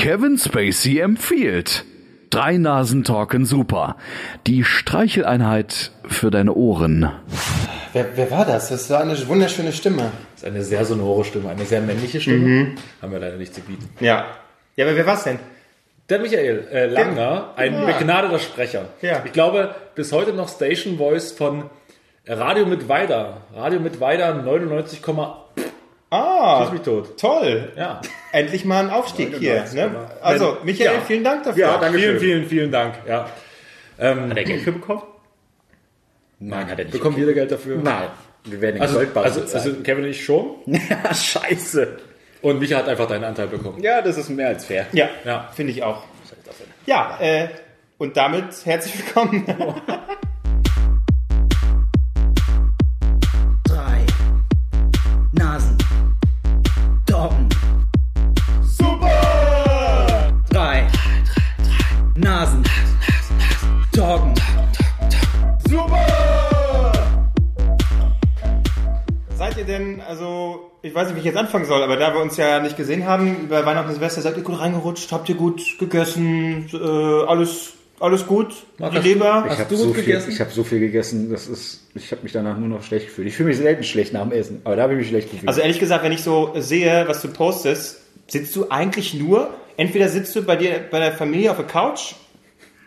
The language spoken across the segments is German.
Kevin Spacey empfiehlt. Drei Nasen talken super. Die Streicheleinheit für deine Ohren. Wer, wer war das? Das war eine wunderschöne Stimme. Das ist eine sehr sonore Stimme, eine sehr männliche Stimme. Haben wir leider nicht zu bieten. Ja. Ja, aber wer war's denn? Der Michael äh, Langner, ein Ja. begnadeter Sprecher. Ja. Ich glaube, bis heute noch Station Voice von Radio mit Weider. Radio mit Weider 99, Ah, Schieß mich tot. toll. Ja. Endlich mal ein Aufstieg hier. 99, Ne? genau. Also, Michael, Ja. vielen Dank dafür. Ja, Danke vielen, vielen, vielen Dank. Ja. Ähm, Hat er Geld für bekommen? nein, hat er nicht. Bekommen wir Geld dafür? Nein. Wir werden den Also, also, also Kevin und ich schon. ja, scheiße. Und Micha hat einfach deinen Anteil bekommen. Ja, das ist mehr als fair. Ja, Ja. finde ich auch. Ja, äh, und damit herzlich willkommen. ich weiß nicht, wie ich jetzt anfangen soll, aber da wir uns ja nicht gesehen haben, über Weihnachten und Silvester, seid ihr gut reingerutscht? Habt ihr gut gegessen? Äh, alles, alles gut? Die Markus, Leber? Hast Ich habe du so, gut viel- gegessen? ich hab so viel gegessen, das ist, ich habe mich danach nur noch schlecht gefühlt. Ich fühle mich selten schlecht nach dem Essen, aber da habe ich mich schlecht gefühlt. Also ehrlich gesagt, wenn ich so sehe, was du postest, sitzt du eigentlich nur, entweder sitzt du bei dir, bei der Familie auf der Couch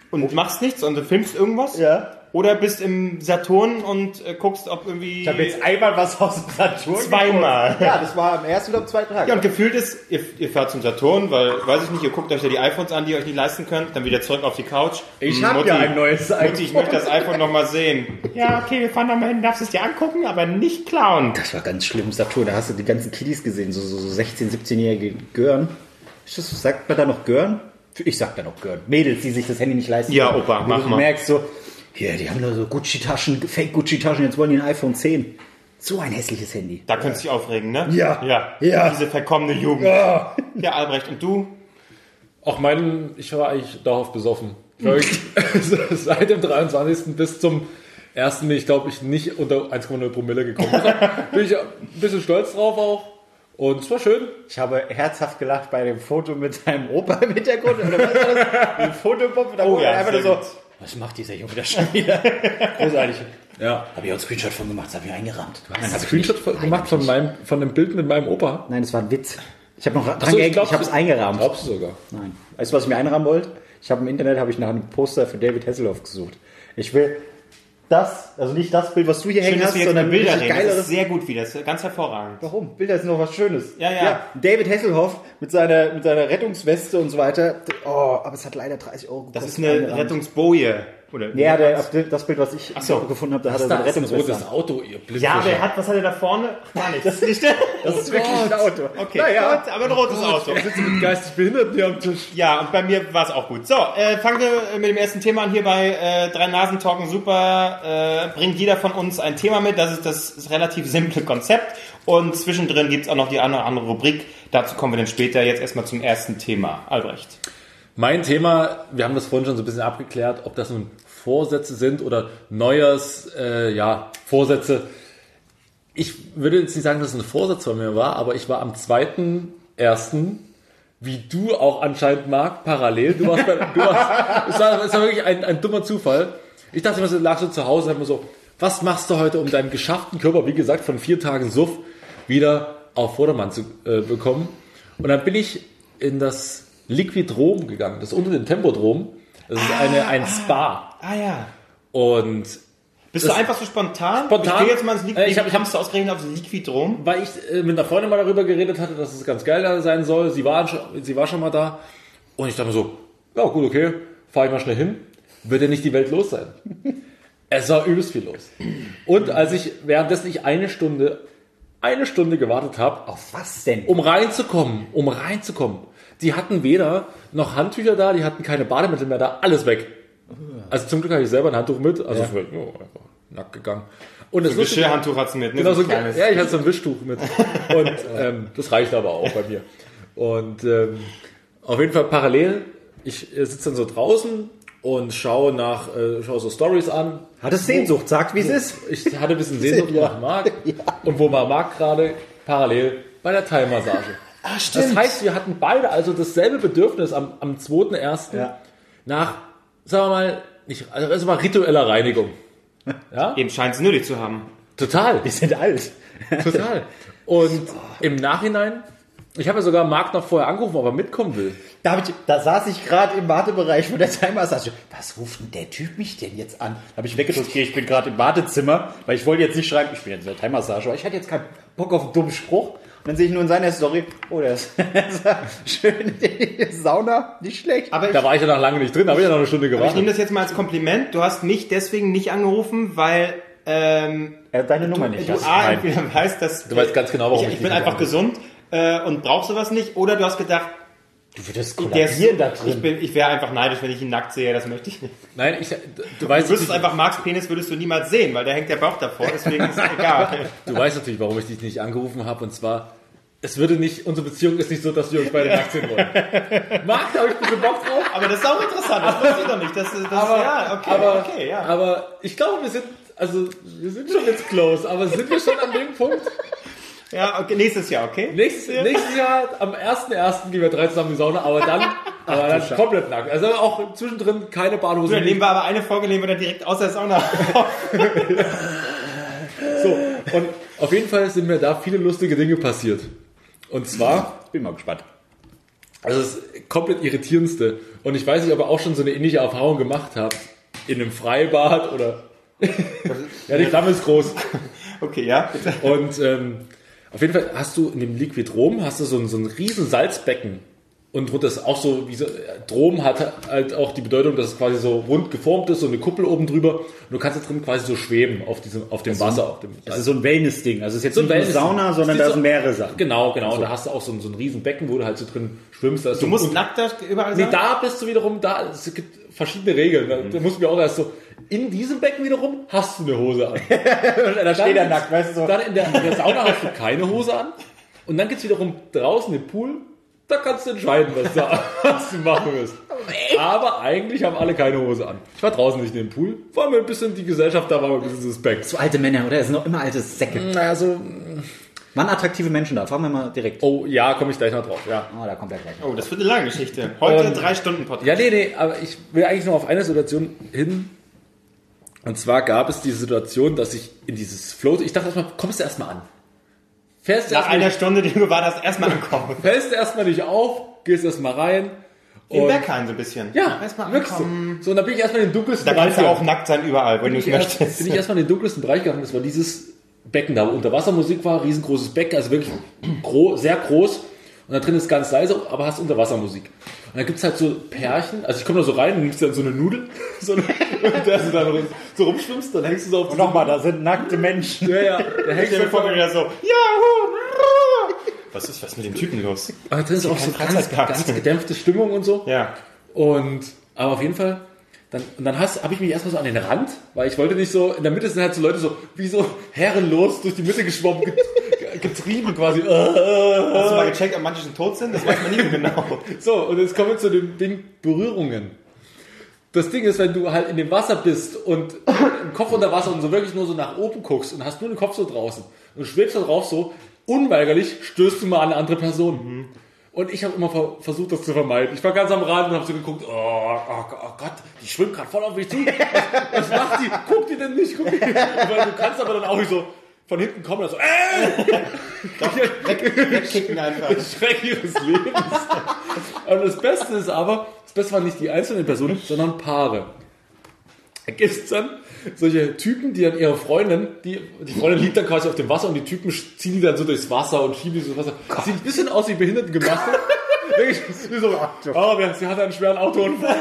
und machst nichts und du filmst irgendwas. Ja. Oder bist im Saturn und äh, guckst, ob irgendwie... ich habe jetzt einmal was aus dem Saturn Zweimal. geguckt. Ja, das war am ersten oder am zweiten Tag. Ja, und gefühlt ist, ihr, ihr fahrt zum Saturn, weil, weiß ich nicht, ihr guckt euch ja die iPhones an, die ihr euch nicht leisten könnt, dann wieder zurück auf die Couch. Ich Hm, hab Mutti, ja ein neues Mutti, ich iPhone. möchte das iPhone nochmal sehen. Ja, okay, wir fahren nochmal hin, darfst es dir angucken, aber nicht klauen. Das war ganz schlimm, Saturn. Da hast du die ganzen Kiddies gesehen, so, so, so 16-, 17-jährige Gören. Das, sagt man da noch Gören? Ich sag da noch Gören. Mädels, die sich das Handy nicht leisten Ja. Opa, mach du mal. merkst so, hier, die haben da so Gucci-Taschen, Fake-Gucci-Taschen, jetzt wollen die ein iPhone 10. So ein hässliches Handy. Da könntest du dich aufregen, ne? Ja. Ja. Ja. Diese verkommene Jugend. Ja, Albrecht, und du? Auch mein, ich war eigentlich darauf besoffen. Ich seit dem 23. bis zum 1. bin ich, glaube ich, nicht unter 1,0 Promille gekommen. Bin ich ein bisschen stolz drauf auch. Und es war schön. Ich habe herzhaft gelacht bei dem Foto mit seinem Opa im Hintergrund. Oder was war das? Ein Fotobob. Da Oh wurde ja, einfach so, gut. Was macht dieser Junge da schon wieder? Großartig. Ja. Habe ich auch einen Screenshot von gemacht, das habe ich eingerahmt. Nein, Hast du ich Screenshot nicht. Nein, gemacht von ich meinem, von dem Bild mit meinem Opa? Nein, das war ein Witz. Ich habe noch dran so, ich gehängt, glaub, ich habe es du- eingerahmt. Glaubst du sogar? Nein. Weißt du, was ich mir einrahmen wollte? Ich habe im Internet habe ich nach einem Poster für David Hasselhoff gesucht. Ich will das, also nicht das Bild, was du hier Schön, hängen hast, sondern Bilder ein reden. Das ist sehr gut wieder. Das ist ganz hervorragend. Warum? Bilder sind noch was Schönes. Ja, ja. David Hasselhoff mit seiner, mit seiner Rettungsweste und so weiter. Oh, aber es hat leider 30 Euro gekostet. Das ist eine eingerahmt. Rettungsboje. Oder Ja, der, auf das Bild, was ich so. gefunden habe, da hat Das er ist ein Rettungsweste. rotes. Auto, ihr Blitz. Ja, aber er hat, was hat er da vorne? Gar nichts. Das ist nicht der. Das ist wirklich ein Auto. Okay, Naja. gut, aber ein rotes Auto. mit geistig Behinderten hier am Tisch. Ja, und bei mir war es auch gut. So, äh, fangen wir mit dem ersten Thema an hier bei äh, Drei Nasen Talken Super. Äh, bringt jeder von uns ein Thema mit. Das ist das relativ simple Konzept. Und zwischendrin gibt's auch noch die eine oder andere Rubrik. Dazu kommen wir dann später. Jetzt erstmal zum ersten Thema. Albrecht. Mein Thema, wir haben das vorhin schon so ein bisschen abgeklärt, ob das nun Vorsätze sind oder Neujahrs, äh, ja, Vorsätze. Ich würde jetzt nicht sagen, dass es ein Vorsatz von mir war, aber ich war am 2.1., wie du auch anscheinend, Marc, parallel. Du warst bei, du warst, es, war, es war wirklich ein, ein dummer Zufall. Ich dachte so, lag so zu Hause und hab mir so, was machst du heute, um deinen geschafften Körper, wie gesagt, von vier Tagen Suff wieder auf Vordermann zu äh, bekommen? Und dann bin ich in das Liquidrom gegangen, das unter dem Tempodrom. Das ist eine, ein Spa. Ah ja. Und Bist du einfach so spontan? Spontan? Ich gehe jetzt mal ins Liquid. Äh, ich hab- kamst du ausgerechnet aufs Liquidrom? weil ich äh, mit einer Freundin mal darüber geredet hatte, dass es ganz geil sein soll. Sie war, schon- sie war schon mal da. Und ich dachte mir so, ja gut, okay, fahre ich mal schnell hin. Wird ja nicht die Welt los sein. es war übelst viel los. Und als ich währenddessen ich eine Stunde, eine Stunde gewartet habe, Auf was denn? um reinzukommen, um reinzukommen. Die hatten weder noch Handtücher da, die hatten keine Bademittel mehr da, alles weg. Also zum Glück habe ich selber ein Handtuch mit, also ich bin oh, einfach nackt gegangen. Und das Ein Lustige- Geschirrhandtuch hat's mit, ne? Genau, so so, ein kleines. ja, ich hatte so ein Wischtuch mit. Und ähm, das reicht aber auch bei mir. Und ähm, auf jeden Fall parallel, ich äh, sitze dann so draußen und schaue nach, äh, schaue so Stories an. Hattest Sehnsucht, sagt wie es ist. Ich hatte ein bisschen Sehnsucht Ja. nach Marc. Und wo war Marc gerade? Parallel bei der Thai-Massage. Ah, Das heißt, wir hatten beide also dasselbe Bedürfnis am, am 2.1. Ja. nach, sagen wir mal, nicht, also erstmal ritueller Reinigung. Ja? Eben scheint es nötig zu haben. Total. Wir sind alt. Total. Und im Nachhinein, ich habe ja sogar Marc noch vorher angerufen, ob er mitkommen will. Da, ich, da saß ich gerade im Wartebereich von der Timer-Massage. Was ruft denn der Typ mich denn jetzt an? Da habe ich weggedrückt, okay, ich bin gerade im Wartezimmer, weil ich wollte jetzt nicht schreiben, ich bin jetzt in der Timer-Massage, aber ich hatte jetzt keinen Bock auf einen dummen Spruch. Und dann sehe ich nur in seiner Story, oh, der ist schön in der Sauna, nicht schlecht. Aber ich, Da war ich ja noch lange nicht drin, habe ich ja noch eine Stunde aber ich nehme gewartet. das jetzt mal als Kompliment. Du hast mich deswegen nicht angerufen, weil ähm, Er hat deine Nummer nicht. du hast. A, Nein. entweder weißt, dass Du weißt ganz genau, warum ich, ich ich bin einfach gesund äh, und brauch sowas nicht. Oder du hast gedacht, Du würdest der ist, kollabieren da ich, drin. bin, ich wäre einfach neidisch, wenn ich ihn nackt sehe. Das möchte ich nicht. Nein, ich, du Du weißt, wüsstest natürlich, einfach, Marks Penis würdest du niemals sehen, weil da hängt der Bauch davor. Deswegen ist es egal. du weißt natürlich, warum ich dich nicht angerufen habe. Und zwar, es würde nicht, unsere Beziehung ist nicht so, dass wir uns beide nackt sehen wollen. Marc, da habe ich ein bisschen Bock drauf. Aber das ist auch interessant. Das wusste ich doch nicht. Das, ist- das, Aber, ja, okay, aber, okay, ja. aber ich glaube, wir sind, also, wir sind schon jetzt close, aber sind wir schon an dem Punkt? Ja, okay, nächstes Jahr, okay? Nächstes, nächstes Jahr, am 1.1. gehen wir drei zusammen in die Sauna, aber dann, aber dann komplett nackt. Also auch zwischendrin keine Badhose. Dann nehmen wir aber eine Folge, nehmen wir dann direkt aus der Sauna. So, und auf jeden Fall sind mir da viele lustige Dinge passiert. Und zwar, Bin mal gespannt. also das komplett irritierendste. Und ich weiß nicht, ob ihr auch schon so eine ähnliche Erfahrung gemacht habt. In einem Freibad oder. ja, die Flamme ist groß. Okay, ja, bitte. Und ähm, auf jeden Fall hast du in dem Liquid Rom hast du so ein, so ein riesen Salzbecken. Und drunter ist auch so, wie so, Drom hat halt auch die Bedeutung, dass es quasi so rund geformt ist, so eine Kuppel oben drüber. Und du kannst da drin quasi so schweben auf diesem, auf dem Wasser, auf dem Das ist so ein Wellness-Ding. Also es ist jetzt So ein nicht eine. Sauna, sondern da so- sind mehrere Sachen. Genau, genau. Da hast du auch so ein, so ein riesen Becken, wo du halt so drin schwimmst. Du so, musst und, nackt da überall Nee, sein? da bist du wiederum, da, es gibt verschiedene Regeln. Da, da musst du mir auch erst so, in diesem Becken wiederum hast du eine Hose an. da steht er nackt, weißt du so. Dann in der, in der Sauna hast du keine Hose an. Und dann geht's wiederum draußen im Pool. Da kannst du entscheiden, was, da, was du machen willst. Aber eigentlich haben alle keine Hose an. Ich war draußen nicht in dem Pool. War mir ein bisschen die Gesellschaft, da war ein bisschen suspekt. So alte Männer, oder? Es sind noch immer alte Säcke. Naja, so, Waren attraktive Menschen da? Fragen wir mal direkt. oh ja, komme ich gleich noch drauf. Ja. Oh, da kommt er gleich. Oh, das wird eine lange Geschichte. Heute Und- drei Stunden Podcast. Ja, nee, nee, aber ich will eigentlich nur auf eine Situation hin. Und zwar gab es die Situation, dass ich in dieses Float, ich dachte erstmal, kommst du erstmal an. Fährst Nach einer nicht, Stunde, die du war, das erstmal ankommen. fällst du erstmal nicht auf, gehst erstmal rein. In und- Bergheim so ein bisschen. Ja, erstmal wirklich so. ankommen. So, und dann bin ich erstmal in den dunkelsten Da kannst du auch nackt sein überall, wenn du es bin ich, erst, möchtest. bin ich erstmal in den dunkelsten Bereich gegangen. Das war dieses Becken da, wo Unterwassermusik war, riesengroßes Becken, also wirklich gro sehr groß. Und da drin ist ganz leise, aber hast Unterwassermusik. Und dann gibt's halt so Pärchen, also ich komme da so rein und nimmst dann so eine Nudel, so eine, und du dann so rumschwimmst, dann hängst du so auf Und nochmal, da sind nackte Menschen. Ja, ja, da hängst du vor, wieder so, Yahoo! Was ist was mit dem Typen los? aber drin ist auch so ganz, ganz gedämpfte Stimmung und so. Ja. Und, aber auf jeden Fall, dann, und dann habe ich mich erstmal so an den Rand, weil ich wollte nicht so, in der Mitte sind halt so Leute so, wie so herrenlos durch die Mitte geschwommen, getrieben quasi. Hast du mal gecheckt, ob manche schon tot sind? Das weiß man nie genau. So, und jetzt kommen wir zu dem Ding Berührungen. Das Ding ist, wenn du halt in dem Wasser bist und im Kopf unter Wasser und so wirklich nur so nach oben guckst und hast nur den Kopf so draußen und schwebst da drauf so, unweigerlich stößt du mal an eine andere Person. Und ich habe immer ver versucht, das zu vermeiden. Ich war ganz am Rand und habe so geguckt, oh, oh, oh Gott, die schwimmt gerade voll auf mich zu. Was, was macht die? Guckt die denn nicht? Guckt die? Weil du kannst aber dann auch nicht so von hinten kommen und so, äh, Wegkicken einfach. Schreck ihres Lebens. Und das Beste ist aber, das Beste waren nicht die einzelnen Personen, sondern Paare. Da gibt es dann solche Typen, die dann ihre Freundin, die, die Freundin liegt dann quasi auf dem Wasser und die Typen ziehen die dann so durchs Wasser und schieben die so durchs Wasser. Sieht ein bisschen aus wie wie so, oh, sie hatte einen schweren Autounfall.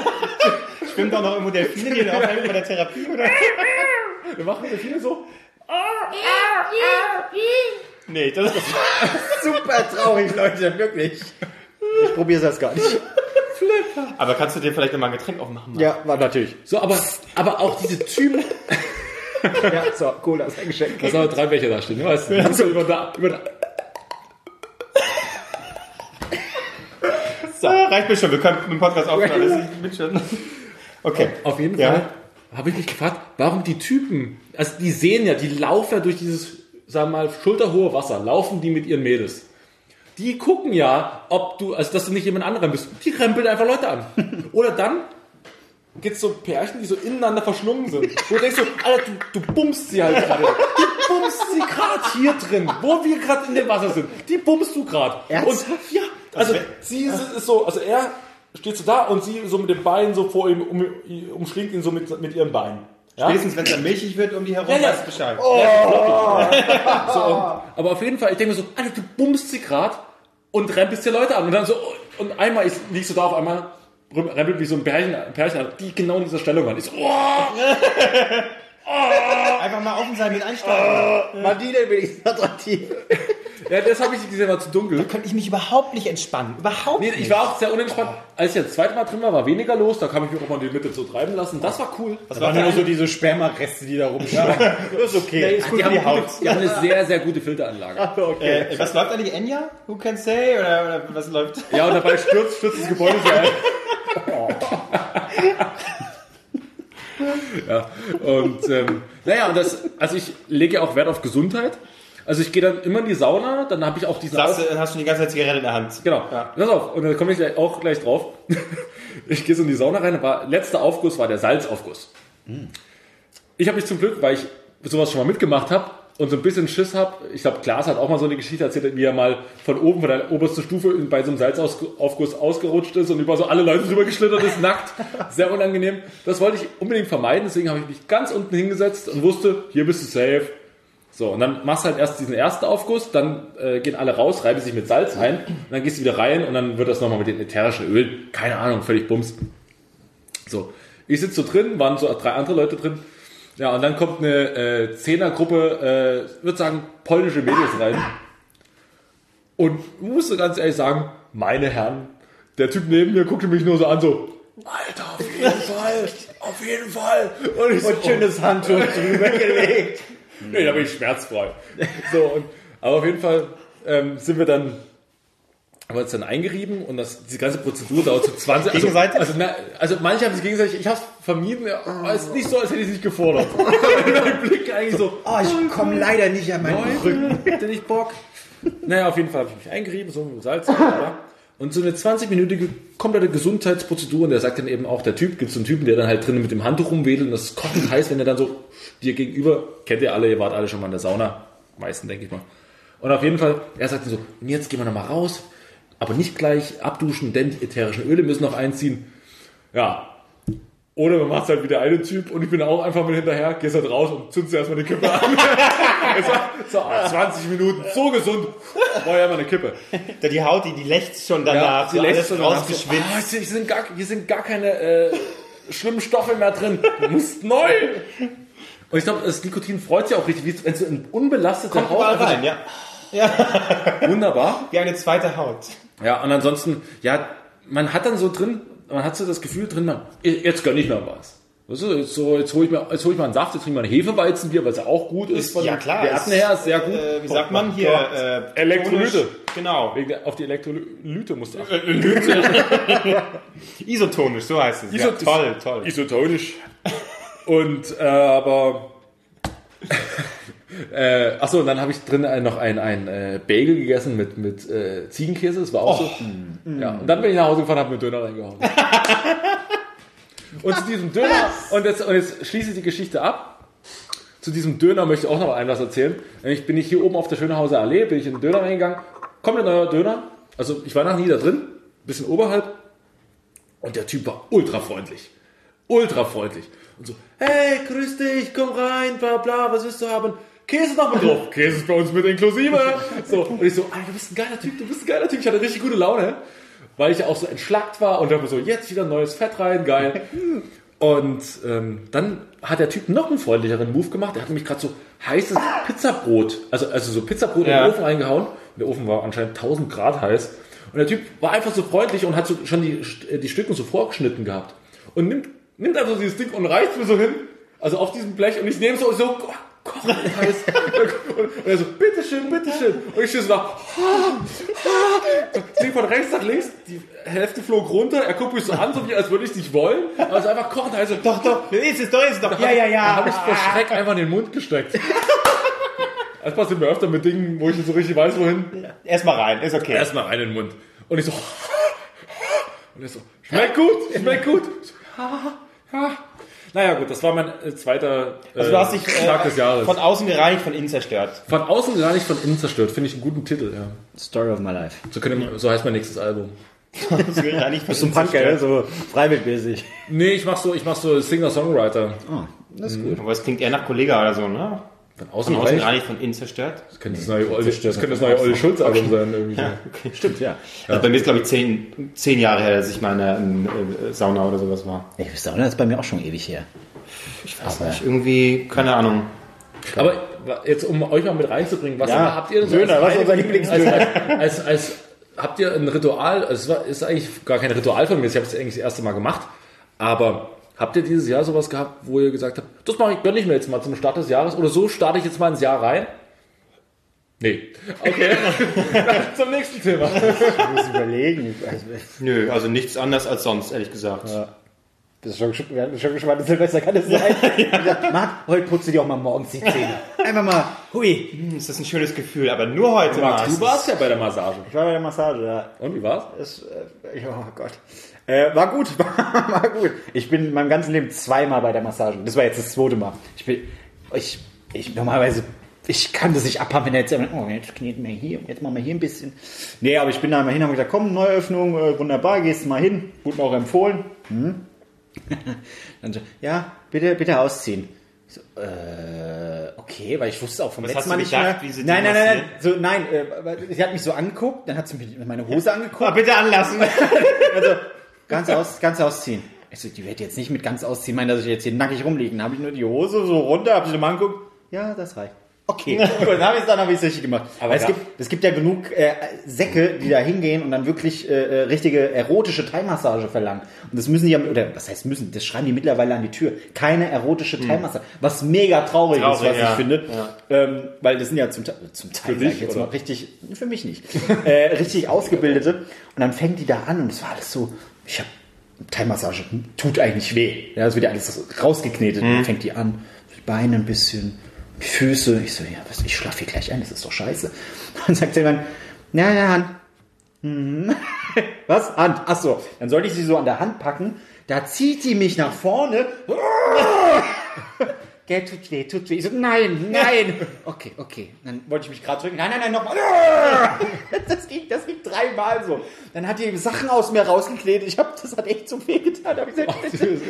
Schwimmt auch noch irgendwo Delfine, die dir aufhelfen bei der Therapie, oder? Wir machen viele so. Nee, das ist Super traurig, Leute, wirklich. Ich probiere das gar nicht. Aber kannst du dir vielleicht nochmal ein Getränk aufmachen? Ja, war natürlich. So, aber, aber auch diese Typen, Ja, so, cool, das ist ein Geschenk. da sind drei Becher da stehen, ne, weißt du? So über da, über da. So, reicht mir schon. Wir können mit dem Podcast aufhören. Das. Okay. Auf jeden Ja. Habe ich mich gefragt, warum die Typen, also die sehen ja, die laufen ja durch dieses, sagen wir mal, schulterhohe Wasser, laufen die mit ihren Mädels. die gucken ja, ob du, also dass du nicht jemand anderem bist. Die rempeln einfach Leute an. Oder dann gibt's so Pärchen, die so ineinander verschlungen sind. Wo du denkst so, Alter, du, du bummst sie halt gerade. Du bummst sie gerade hier drin, wo wir gerade in dem Wasser sind. Die bummst du gerade. Und ja, also sie ist, ist so, also er steht so da und sie so mit dem Bein so vor ihm, um, umschlingt ihn so mit, mit ihrem Bein. Ja? Spätestens wenn es dann milchig wird um die herum, Ja, ja. weißt du Bescheid. So, und, aber auf jeden Fall, ich denke mir so, Alter, du bummst sie gerade und rempelst dir Leute an. Und dann so, und einmal ist, liegst du da auf einmal, rempelt wie so ein Pärchen, Pärchen an, die genau in dieser Stellung waren. Ich so, oh, Einfach mal offen sein mit einsteigen. War die denn wenigstens attraktiv? Ja, das habe ich nicht gesehen, war zu dunkel. Könnte ich mich überhaupt nicht entspannen. Überhaupt Nee, ich war auch sehr unentspannt. Als ich das zweite Mal drin war, war weniger los. Da kam ich mich auch mal in die Mitte so treiben lassen. Das war cool. Das waren nur so diese Spermareste, die da rumschlagen. Das ist okay. ist gut Die haben, die gute, Haut. die haben eine sehr, sehr gute Filteranlage. Äh, was läuft eigentlich Enya? Who can say? Oder, oder was läuft? Ja, und dabei stürzt, stürzt das Gebäude so ein. ja, und ähm, naja, und das, also ich lege auch Wert auf Gesundheit. Also ich gehe dann immer in die Sauna, dann habe ich auch diesen Sagst du, dann hast du die ganze Zeit Zigarette in der Hand. Genau. Ja. Pass auf, und da komme ich gleich, auch gleich drauf. Ich gehe so in die Sauna rein, war, letzter Aufguss war der Salzaufguss. Ich habe mich zum Glück, weil ich sowas schon mal mitgemacht habe und so ein bisschen Schiss habe, ich glaube, Klaas hat auch mal so eine Geschichte erzählt, wie er mal von oben, von der obersten Stufe bei so einem Salzaufguss ausgerutscht ist und über so alle Leute drüber geschlittert ist, nackt. Sehr unangenehm. Das wollte ich unbedingt vermeiden, deswegen habe ich mich ganz unten hingesetzt und wusste, hier bist du safe. So, und dann machst du halt erst diesen ersten Aufguss, dann äh, gehen alle raus, reiben sich mit Salz ein, dann gehst du wieder rein und dann wird das nochmal mit den ätherischen Ölen, keine Ahnung, völlig bums. So, ich sitze so drin, waren so drei andere Leute drin. Ja, und dann kommt eine äh, Zehnergruppe, äh, würde sagen, polnische Mädels rein. Und musste ganz ehrlich sagen, meine Herren, der Typ neben mir guckte mich nur so an, so, Alter, auf jeden Fall, auf jeden Fall. Und ich so, Und schönes Handtuch drüber gelegt. Nee, da bin ich schmerzfrei. So, und, aber auf jeden Fall ähm, sind wir dann, haben wir uns dann eingerieben und das, diese ganze Prozedur dauert so 20, also, Gegenseitig? also, na, also manche haben sich gegenseitig, ich habe es vermieden, aber es ist nicht so, als hätte ich es nicht gefordert. mein Blick eigentlich so, Oh, ich komme leider nicht an meinen Rücken. Leute, habt ihr nicht Bock? Naja, auf jeden Fall habe ich mich eingerieben, so mit Salz. bla. Und so eine 20-minütige komplette Gesundheitsprozedur. Und der sagt dann eben auch, der Typ, gibt so einen Typen, der dann halt drinnen mit dem Handtuch rumwedelt und das kochend heiß, wenn er dann so dir gegenüber, kennt ihr alle, ihr wart alle schon mal in der Sauna, meisten denke ich mal. Und auf jeden Fall, er sagt dann so, und jetzt gehen wir nochmal raus, aber nicht gleich abduschen, denn die ätherischen Öle müssen noch einziehen. Ja, oder man macht halt wie der eine Typ und ich bin auch einfach mit hinterher, gehst halt raus und zündest dir erstmal eine Kippe an. Es so, ah, 20 Minuten, so gesund, war ja immer eine Kippe. Da die Haut, die, die lächzt schon danach. lässt alles so danach so, rausgeschwitzt. ah, hier, sind gar, hier sind gar keine äh, schlimmen Stoffe mehr drin. Du musst neu. Und ich glaube, das Nikotin freut sich auch richtig, wie wenn so ein unbelasteter Kommt überall einfach so- rein, ja. Wunderbar. Wie eine zweite Haut. Ja, und ansonsten, ja, man hat dann so drin, man hat so das Gefühl drin, man, jetzt gönn ich mir was. Weißt du, jetzt, so, jetzt hole ich, mir- jetzt hol ich mal einen Saft, jetzt trinke ich mal ein Hefeweizenbier, weil es ja auch gut ist. Von ja klar. Werten her ist sehr gut. Äh, wie sagt man hier? Äh, Elektrolyte. Genau. Wegen auf die Elektrolyte musst du achten. Isotonisch, so heißt es. Ja, Isot- toll, toll. Isotonisch. Und, äh, aber, äh, achso, und dann habe ich drin äh, noch ein, ein äh, Bagel gegessen mit, mit äh, Ziegenkäse, das war auch so. Ja, und dann bin ich nach Hause gefahren und habe mir Döner reingehauen. und zu diesem Döner, und jetzt, und jetzt schließe ich die Geschichte ab. Zu diesem Döner möchte ich auch noch ein was erzählen. Nämlich bin ich hier oben auf der Schönhauser Allee, bin ich in den Döner reingegangen. Komplett neuer Döner. Also ich war noch nie da drin, bisschen oberhalb. Und der Typ war ultra freundlich. Ultra freundlich. Und so, hey, grüß dich, komm rein, bla bla, was willst du haben? Käse noch mit drauf. Käse ist bei uns mit inklusive. So, und ich so, Alter, du bist ein geiler Typ, du bist ein geiler Typ. Ich hatte richtig gute Laune, weil ich ja auch so entschlackt war und dann so, jetzt wieder neues Fett rein, geil. Und ähm, dann hat der Typ noch einen freundlicheren Move gemacht. Er hat nämlich gerade so heißes Pizzabrot, also, also so Pizzabrot in Ja. den Ofen reingehauen. Der Ofen war anscheinend 1000 Grad heiß. Und der Typ war einfach so freundlich und hat so schon die, äh, die Stücken so vorgeschnitten gehabt. Und nimmt, nimmt einfach dieses Ding und reißt mir so hin, also auf diesem Blech. Und ich nehme so, so ko- kochend heiß. und er so, bitteschön, bitteschön. Und ich stehe so da, das Ding von rechts nach links, die Hälfte flog runter. Er guckt mich so an, so wie als würde ich es nicht wollen. Ist einfach kochend heiß. Und Doch, doch, ist es doch, ist es doch. Ja, ja, da habe ja. ich vor Schreck einfach in den Mund gesteckt. Das passiert mir öfter mit Dingen, wo ich nicht so richtig weiß, wohin. Erstmal rein, ist okay. Erstmal rein in den Mund. Und ich so. Und ich so, schmeckt gut, schmeckt gut. Ja, ja. Naja, gut, das war mein äh, zweiter äh, Also du hast dich Tag des äh, Jahres. von außen gereinigt, von innen zerstört. Von außen nicht, von innen zerstört. Finde ich einen guten Titel, ja. Story of my life. So, können, so heißt mein nächstes Album. gereinigt von So ein innen Punker, ne? so freiwilligmäßig. Nee, ich mach so, ich mach so Singer-Songwriter. Oh, das ist gut. Aber es klingt eher nach Kollega oder so, ne? Von außen, Von außen reicht. gereinigt, von innen zerstört. Das könnte das neue Olli, das könnte das neue Olli Schulz-Album sein. Irgendwie so. Stimmt, ja. Also bei mir ist, glaube ich, zehn, zehn Jahre her, dass ich mal in äh, Sauna oder sowas war. Ich wüsste auch, nicht, das ist bei mir auch schon ewig her. Ich weiß nicht, irgendwie, keine Ahnung. Aber jetzt, um euch mal mit reinzubringen, was Ja, habt ihr denn so Döner, als was ist unser Lieblingsdöner? Als, als, als, habt ihr ein Ritual, also es war, ist eigentlich gar kein Ritual von mir, ich habe es eigentlich das erste Mal gemacht, aber habt ihr dieses Jahr sowas gehabt, wo ihr gesagt habt, das mache ich, gönne ich mir jetzt mal zum Start des Jahres oder so starte ich jetzt mal ins Jahr rein? Nee. Okay. zum nächsten Thema. Ich muss überlegen. Also, Nö, also nichts anders als sonst, ehrlich gesagt. Das ist schon, wir hatten schon gespannt, Silvester kann es sein. ja. Marc, heute putzt du dir auch mal morgens die Zähne. Einfach mal, hui. Hm, Ist das ein schönes Gefühl, aber nur heute mal. Du warst ja bei der Massage. Ich war bei der Massage, ja. Und wie war's? Das, äh, oh Gott. Äh, war gut, war, war gut. Ich bin in meinem ganzen Leben zweimal bei der Massage. Das war jetzt das zweite Mal. Ich bin, ich, ich normalerweise, ich kann das nicht abhaben, wenn er jetzt, oh, jetzt kneten wir hier, jetzt machen wir hier ein bisschen. Nee, aber ich bin da mal hin, habe gesagt, komm, Neuöffnung, äh, wunderbar, gehst du mal hin. Wurde mir auch empfohlen. Hm. Dann so, ja, bitte, bitte ausziehen. So, äh, okay, weil ich wusste auch vom Was letzten hast Mal nicht gedacht, mehr. wie sie nein, nein, nein, nein, so, nein, äh, sie hat mich so angeguckt, dann hat sie mir meine Hose angeguckt. Ah, bitte anlassen. Also, ganz, aus, ganz ausziehen. Ich so, die wird jetzt nicht mit ganz ausziehen, meinen, dass ich jetzt hier nackig rumliege. Dann habe ich nur die Hose so runter, habe sie nochmal angeguckt. Ja, das reicht. Okay, gut, dann habe ich es dann habe ich richtig gemacht. Aber es gibt, es gibt ja genug äh, Säcke, die da hingehen und dann wirklich äh, äh, richtige erotische Thai-Massage verlangen. Und das müssen die ja, oder was heißt müssen, das schreiben die mittlerweile an die Tür. Keine erotische Thai-Massage. Was mega traurig, ist, Traurig, was ja. ich finde. Ähm, weil das sind ja zum, zum Teil, Für sag ich jetzt oder? mal, richtig, für mich nicht, äh, richtig ausgebildete. Und dann fängt die da an und es war alles so, ich habe Thai-Massage tut eigentlich weh. Ja, es wird ja alles rausgeknetet. Mhm. Dann fängt die an, die Beine ein bisschen, die Füße. Ich so, ja, was, ich schlafe hier gleich ein, das ist doch scheiße. Dann sagt jemand, na, ja, Hand. Hm. Was? Hand. Ach so. Dann sollte ich sie so an der Hand packen. Da zieht die mich nach vorne. Gell, tut weh, tut weh. Ich so, nein, nein. Okay, okay. Dann wollte ich mich gerade drücken. Nein, nein, nein, nochmal. Das ging, das ging dreimal so. Dann hat die Sachen aus mir rausgeknetet. Ich hab, das hat echt so weh getan. Hab ich gesagt,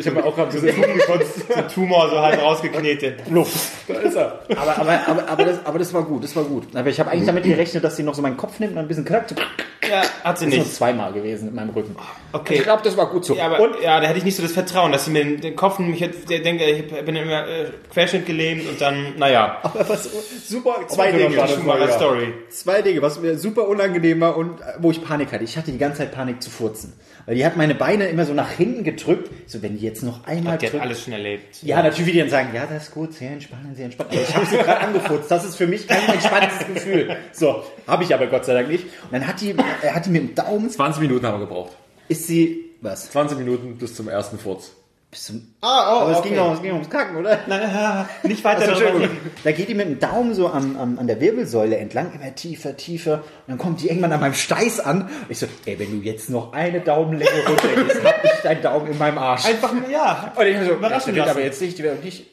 Ich habe mir auch gerade so den Fugen gekotzt. Ein Tumor so halb rausgeknetet. Da ist er. aber, aber, aber, aber, das, aber das war gut, das war gut. Aber ich habe eigentlich damit gerechnet, dass sie noch so meinen Kopf nimmt und ein bisschen knackt. Ja, hat sie Das ist nur nicht. zweimal gewesen in meinem Rücken. Okay. Ich glaube, das war gut so. Ja, aber und ja, da hätte ich nicht so das Vertrauen, dass sie mir den, Kopf nimmt. Ich hätte- der denke, ich bin immer äh, Querschnitt gelähmt und dann, naja. aber was super, zwei Aber Dinge. war. Story. Zwei Dinge, was mir super unangenehm war und äh, wo ich Panik hatte. Ich hatte die ganze Zeit Panik zu furzen. Weil die hat meine Beine immer so nach hinten gedrückt. So, wenn die jetzt noch einmal Der hat drückt. alles schon erlebt. Ja, natürlich will die dann sagen, ja, das ist gut, sehr entspannen, sehr entspannen. Aber ich habe sie gerade angefurzt. Das ist für mich kein entspanntes Gefühl. So, habe ich aber Gott sei Dank nicht. Und dann hat die, äh, hat die mit dem Daumen, 20 Minuten haben wir gebraucht. ist sie, was? 20 Minuten bis zum ersten Furz. Bis zum, Ah, oh, aber es okay. ging noch, es ging ums Kacken, oder? Nicht weiter Also, Entschuldigung. Da geht die mit dem Daumen so am, am, an der Wirbelsäule entlang, immer tiefer, tiefer. Und dann kommt die irgendwann an meinem Steiß an. Ich so, ey, wenn du jetzt noch eine Daumenlänge runtergehst, hab ich deinen Daumen in meinem Arsch. Einfach, ja. Und ich so, Überraschen das wird lassen. aber jetzt nicht, die wird nicht.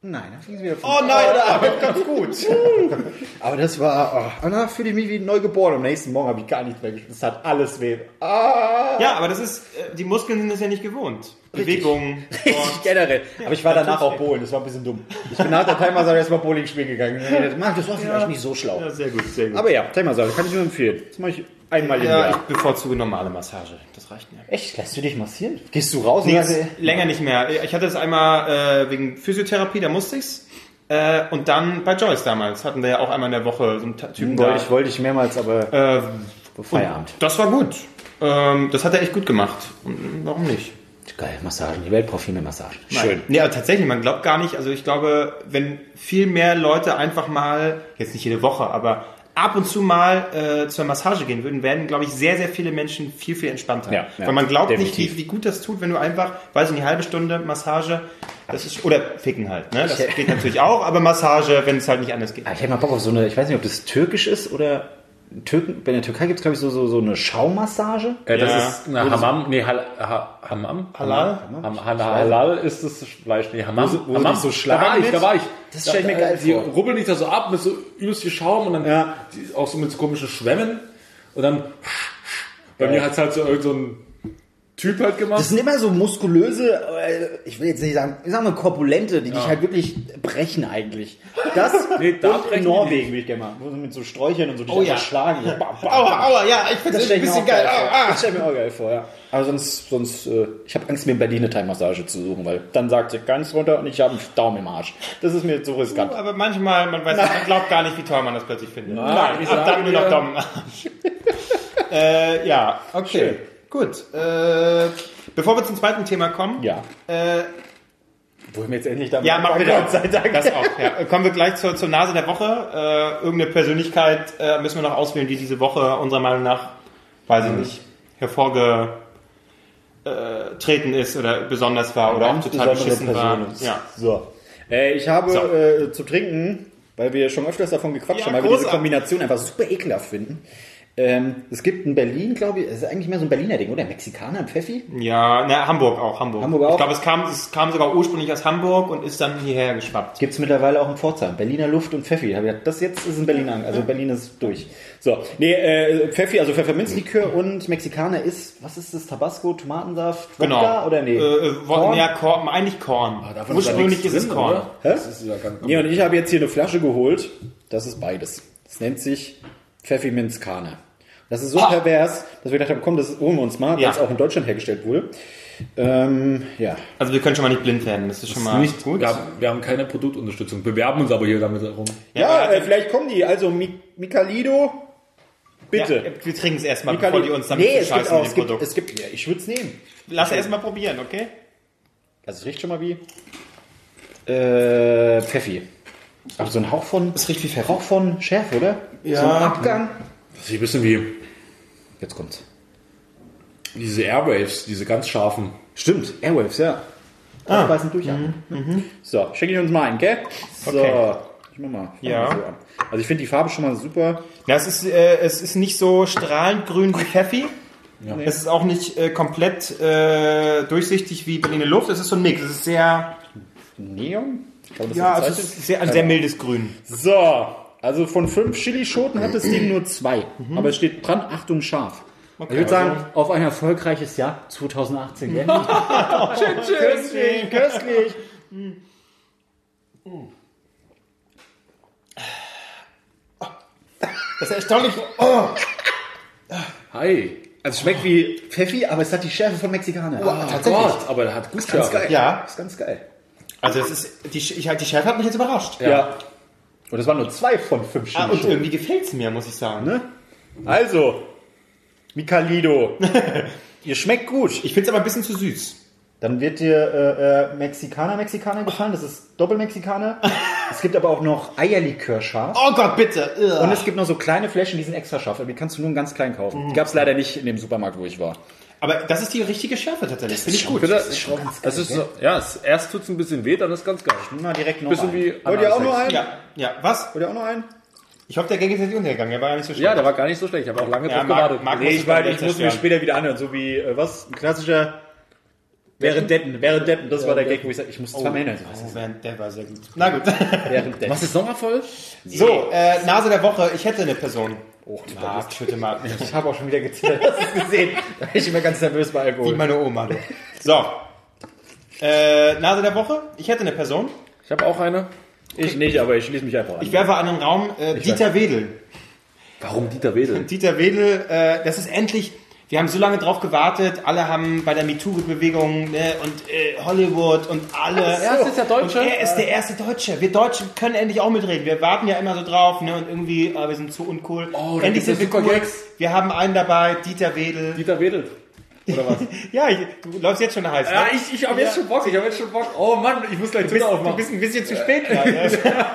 Nein, dann fing sie wieder von Oh nein, aber ganz gut. Aber das war, oh, und danach fühlte ich mich wie neugeboren. Am nächsten Morgen habe ich gar nichts mehr gespürt. Es hat alles weh. Ah, Ja, aber das ist, äh, die Muskeln sind es ja nicht gewohnt. Bewegung. richtig generell. Aber ich war danach auch Bowlen, das war ein bisschen dumm. Ich bin nach der Timer-Sache erstmal Bowling spielen gegangen. Mann, das war vielleicht nicht so schlau. Ja, sehr gut, sehr gut. Aber ja, Timer-Sache kann ich nur empfehlen. Das mache ich einmal im ja, ich Jahr. bevorzuge normale Massage. Das reicht mir. Echt? Lässt du dich massieren? Gehst du raus? Und- länger nicht mehr. Ich hatte es einmal äh, wegen Physiotherapie, da musste ich's. Äh, und dann bei Joyce damals hatten wir ja auch einmal in der Woche so einen Typen Wollte da. ich, wollte ich mehrmals, aber Äh, Feierabend. das war gut. Ähm, das hat er echt gut gemacht. Und warum nicht? Geil, Massagen. Die Welt braucht viel mehr Massagen. Nein. Nee, aber tatsächlich, man glaubt gar nicht. Also ich glaube, wenn viel mehr Leute einfach mal, jetzt nicht jede Woche, aber ab und zu mal äh, zur Massage gehen würden, werden, glaube ich, sehr, sehr viele Menschen viel, viel entspannter. Ja, ja, Weil man glaubt definitiv. nicht, wie, wie gut das tut, wenn du einfach, weiß ich nicht, eine halbe Stunde Massage, das ist, oder Ficken halt, ne? Das geht natürlich auch, aber Massage, wenn es halt nicht anders geht. Ah, Ich hätte mal Bock auf so eine, ich weiß nicht, ob das türkisch ist oder Türken, bei der Türkei gibt es, glaube ich, so, so, so eine Schaumassage. Äh, das Ja. ist eine Hammam, nee, Hal, ha, Hammam? Halal? Ham, Hal- Halal ist das Fleisch, nee, Hammam. Wo wo Hammam. so da war ich, da war ich. Das stell ich mir geil Die vor. rubbeln dich da so ab mit so übelst viel Schaum und dann Ja. die, auch so mit so komischen Schwämmen und dann bei mir hat es halt so irgend so ein Typ halt gemacht. Das sind immer so muskulöse, äh, ich will jetzt nicht sagen, ich sag mal korpulente, die dich halt wirklich brechen eigentlich. Das Nee, da und in die Norwegen würde ich gerne mal. Wo sie mit so Sträuchern und so dich Oh ja. schlagen. So, bam, bam, Aua, aua, ja, ich finde Das das ein ich bisschen geil geil. Ah, ah. Das stelle ich mir auch geil vor, ja. Aber sonst, sonst äh, ich habe Angst, mir in Berlin eine Thai-Massage zu suchen, weil dann sagt sie ganz runter und ich habe einen Daumen im Arsch. Das ist mir zu riskant. Aber manchmal, man weiß, man glaubt gar nicht, wie toll man das plötzlich findet. Nein, ich ab sage dann nur noch Daumen. äh, ja, okay. Gut. Äh, bevor wir zum zweiten Thema kommen. Ja. Äh, Wo ich mir jetzt endlich damit ja, machen wir das. Das auch. Ja. Kommen wir gleich zur, zur Nase der Woche. Äh, irgendeine Persönlichkeit äh, müssen wir noch auswählen, die diese Woche unserer Meinung nach, weiß ich nicht, hervorgetreten ist oder besonders war oder auch total beschissen war. Ja. So. Äh, ich habe So. äh, zu trinken, weil wir schon öfters davon gequatscht Ja, haben, weil wir diese großartig. Kombination einfach super ekelhaft finden. Ähm, es gibt in Berlin, glaube ich, es ist eigentlich mehr so ein Berliner Ding, oder? Mexikaner Pfeffi? Ja, na, Hamburg auch, Hamburg. Hamburg auch? Ich glaube, es kam, es kam sogar ursprünglich aus Hamburg und ist dann hierher geschwappt. Gibt es mittlerweile auch in Pforzheim. Berliner Luft und Pfeffi. Das jetzt ist in Berlin an. Also Berlin ist durch. So. Nee, äh, Pfeffi, also Pfefferminzlikör und Mexikaner ist, was ist das? Tabasco, Tomatensaft, Wodka Genau. oder nee? Äh, äh, Korn? Ja, Korn, eigentlich Korn. Ist ja Ursprünglich nichts ist es Korn. oder? Hä? Das ist ja ganz Nee, und ich habe jetzt hier eine Flasche geholt. Das ist beides. Das nennt sich Pfefferminzkane. Das ist so pervers, dass wir gedacht haben, komm, das holen wir uns mal, weil Ja. es auch in Deutschland hergestellt wurde. Ähm, ja. Also wir können schon mal nicht blind werden, das ist schon mal nicht gut. Wir haben, wir haben keine Produktunterstützung, bewerben uns aber hier damit herum. Ja, aber- äh, vielleicht kommen die. Also Mi Mikalido, bitte. Ja, wir trinken es erstmal, bevor Mikalido. die uns damit nee, es gibt auch, es gibt, Produkt. es gibt, ja, ich würde es nehmen. Lass erst mal probieren, okay? Also es riecht schon mal wie äh, Pfeffi. Aber so ein Hauch von, Es riecht wie Pfeffi. Hauch von Schärfe, oder? Ja. So ein Abgang. Das ist ein bisschen wie Jetzt kommt's. diese Airwaves, diese ganz scharfen. Stimmt, Airwaves, ja. Ah. Beißen durch So, schenke ich uns mal ein, gell? So, Okay. ich mach mal. Ja. mal so. Also ich finde die Farbe schon mal super. Ja, es ist, äh, es ist nicht so strahlend grün wie Pfeffi. Es ist auch nicht äh, komplett äh, durchsichtig wie Berliner Luft. Es ist so ein Mix. Es ist sehr, Neon? Das ja, so es ist sehr, ein sehr mildes Grün. So, also von fünf Chilischoten hat das Ding nur zwei. Mhm. Aber es steht dran, Achtung, scharf. ich würde sagen, auf ein erfolgreiches Jahr 2018, gell? köstlich, köstlich. Das ist erstaunlich. Hi. Also es schmeckt wie Pfeffi, aber es hat die Schärfe von Mexikaner. Oh Gott, aber der hat gut Ganz Schärfe. geil. Ja. Das ist ganz geil. Also es ist, die, ich, halt, die Schärfe hat mich jetzt überrascht. Ja. Und das waren nur zwei von fünf Ah, und irgendwie gefällt es mir, muss ich sagen. Ne? Also, Mikalido. Ihr schmeckt gut. Ich finde es aber ein bisschen zu süß. Dann wird dir äh, äh, Mexikaner, Mexikaner gefallen. Das ist Doppelmexikaner. es gibt aber auch noch Eierlikör scharf. Oh Gott, bitte. Ugh. Und es gibt noch so kleine Fläschchen, die sind extra scharf. Aber die kannst du nur ganz klein kaufen. Die gab es leider nicht in dem Supermarkt, wo ich war. Aber das ist die richtige Schärfe tatsächlich. Finde ich gut. Das ist, das ist so, ja, es, erst tut es ein bisschen weh, dann ist ganz geil. Nimm mal direkt noch Bisschen einen. wie Wollt ihr auch noch einen? Ja, ja. Was? Wollt ihr auch noch einen? Ich hoffe, der Gang ist jetzt nicht untergegangen. Der war ja nicht so schlecht. Ja, der war gar nicht so schlecht. Ich habe auch lange Ja, drauf Marc- gewartet. Marc- Nee, ich, es war, dann ich muss mir zerstören. später wieder anhören. So wie, äh, was? Ein klassischer... Währenddetten. Währenddetten. Das war der Gag, wo ich sag, ich muss zweimal erinnern. Oh, während- der war sehr gut. Na gut. Währenddetten. Was ist nochmal voll? So, äh, Nase der Woche. Ich hätte eine Person. Oh, Marc, schütte mal. ich habe auch schon wieder gezittert. Hast du es gesehen? Da bin ich immer ganz nervös bei Wie Alkohol. meine Oma. Du. So. Äh, Nase der Woche. Ich hätte eine Person. Ich habe auch eine. Ich nicht, aber ich schließe mich einfach an. Ich werfe an den Raum äh, Dieter Wedel. Warum Dieter Wedel? Dieter Wedel, äh, das ist endlich. Wir haben so lange drauf gewartet. Alle haben bei der MeToo-Bewegung ne, und äh, Hollywood und alle. Er ist der Deutsche. Und er ist der erste Deutsche. Wir Deutschen können endlich auch mitreden. Wir warten ja immer so drauf, ne? Und irgendwie, ah, wir sind zu uncool. Oh, endlich sind wir cool. Gags. Wir haben einen dabei, Dieter Wedel. Dieter Wedel. Oder was? Ja, ich, du läufst jetzt schon heiß. Ne? ja, ich, ich habe jetzt schon Bock. Ich habe jetzt schon Bock. Oh Mann, ich muss gleich du, bist, Twitter du aufmachen. bist ein bisschen zu spät ne?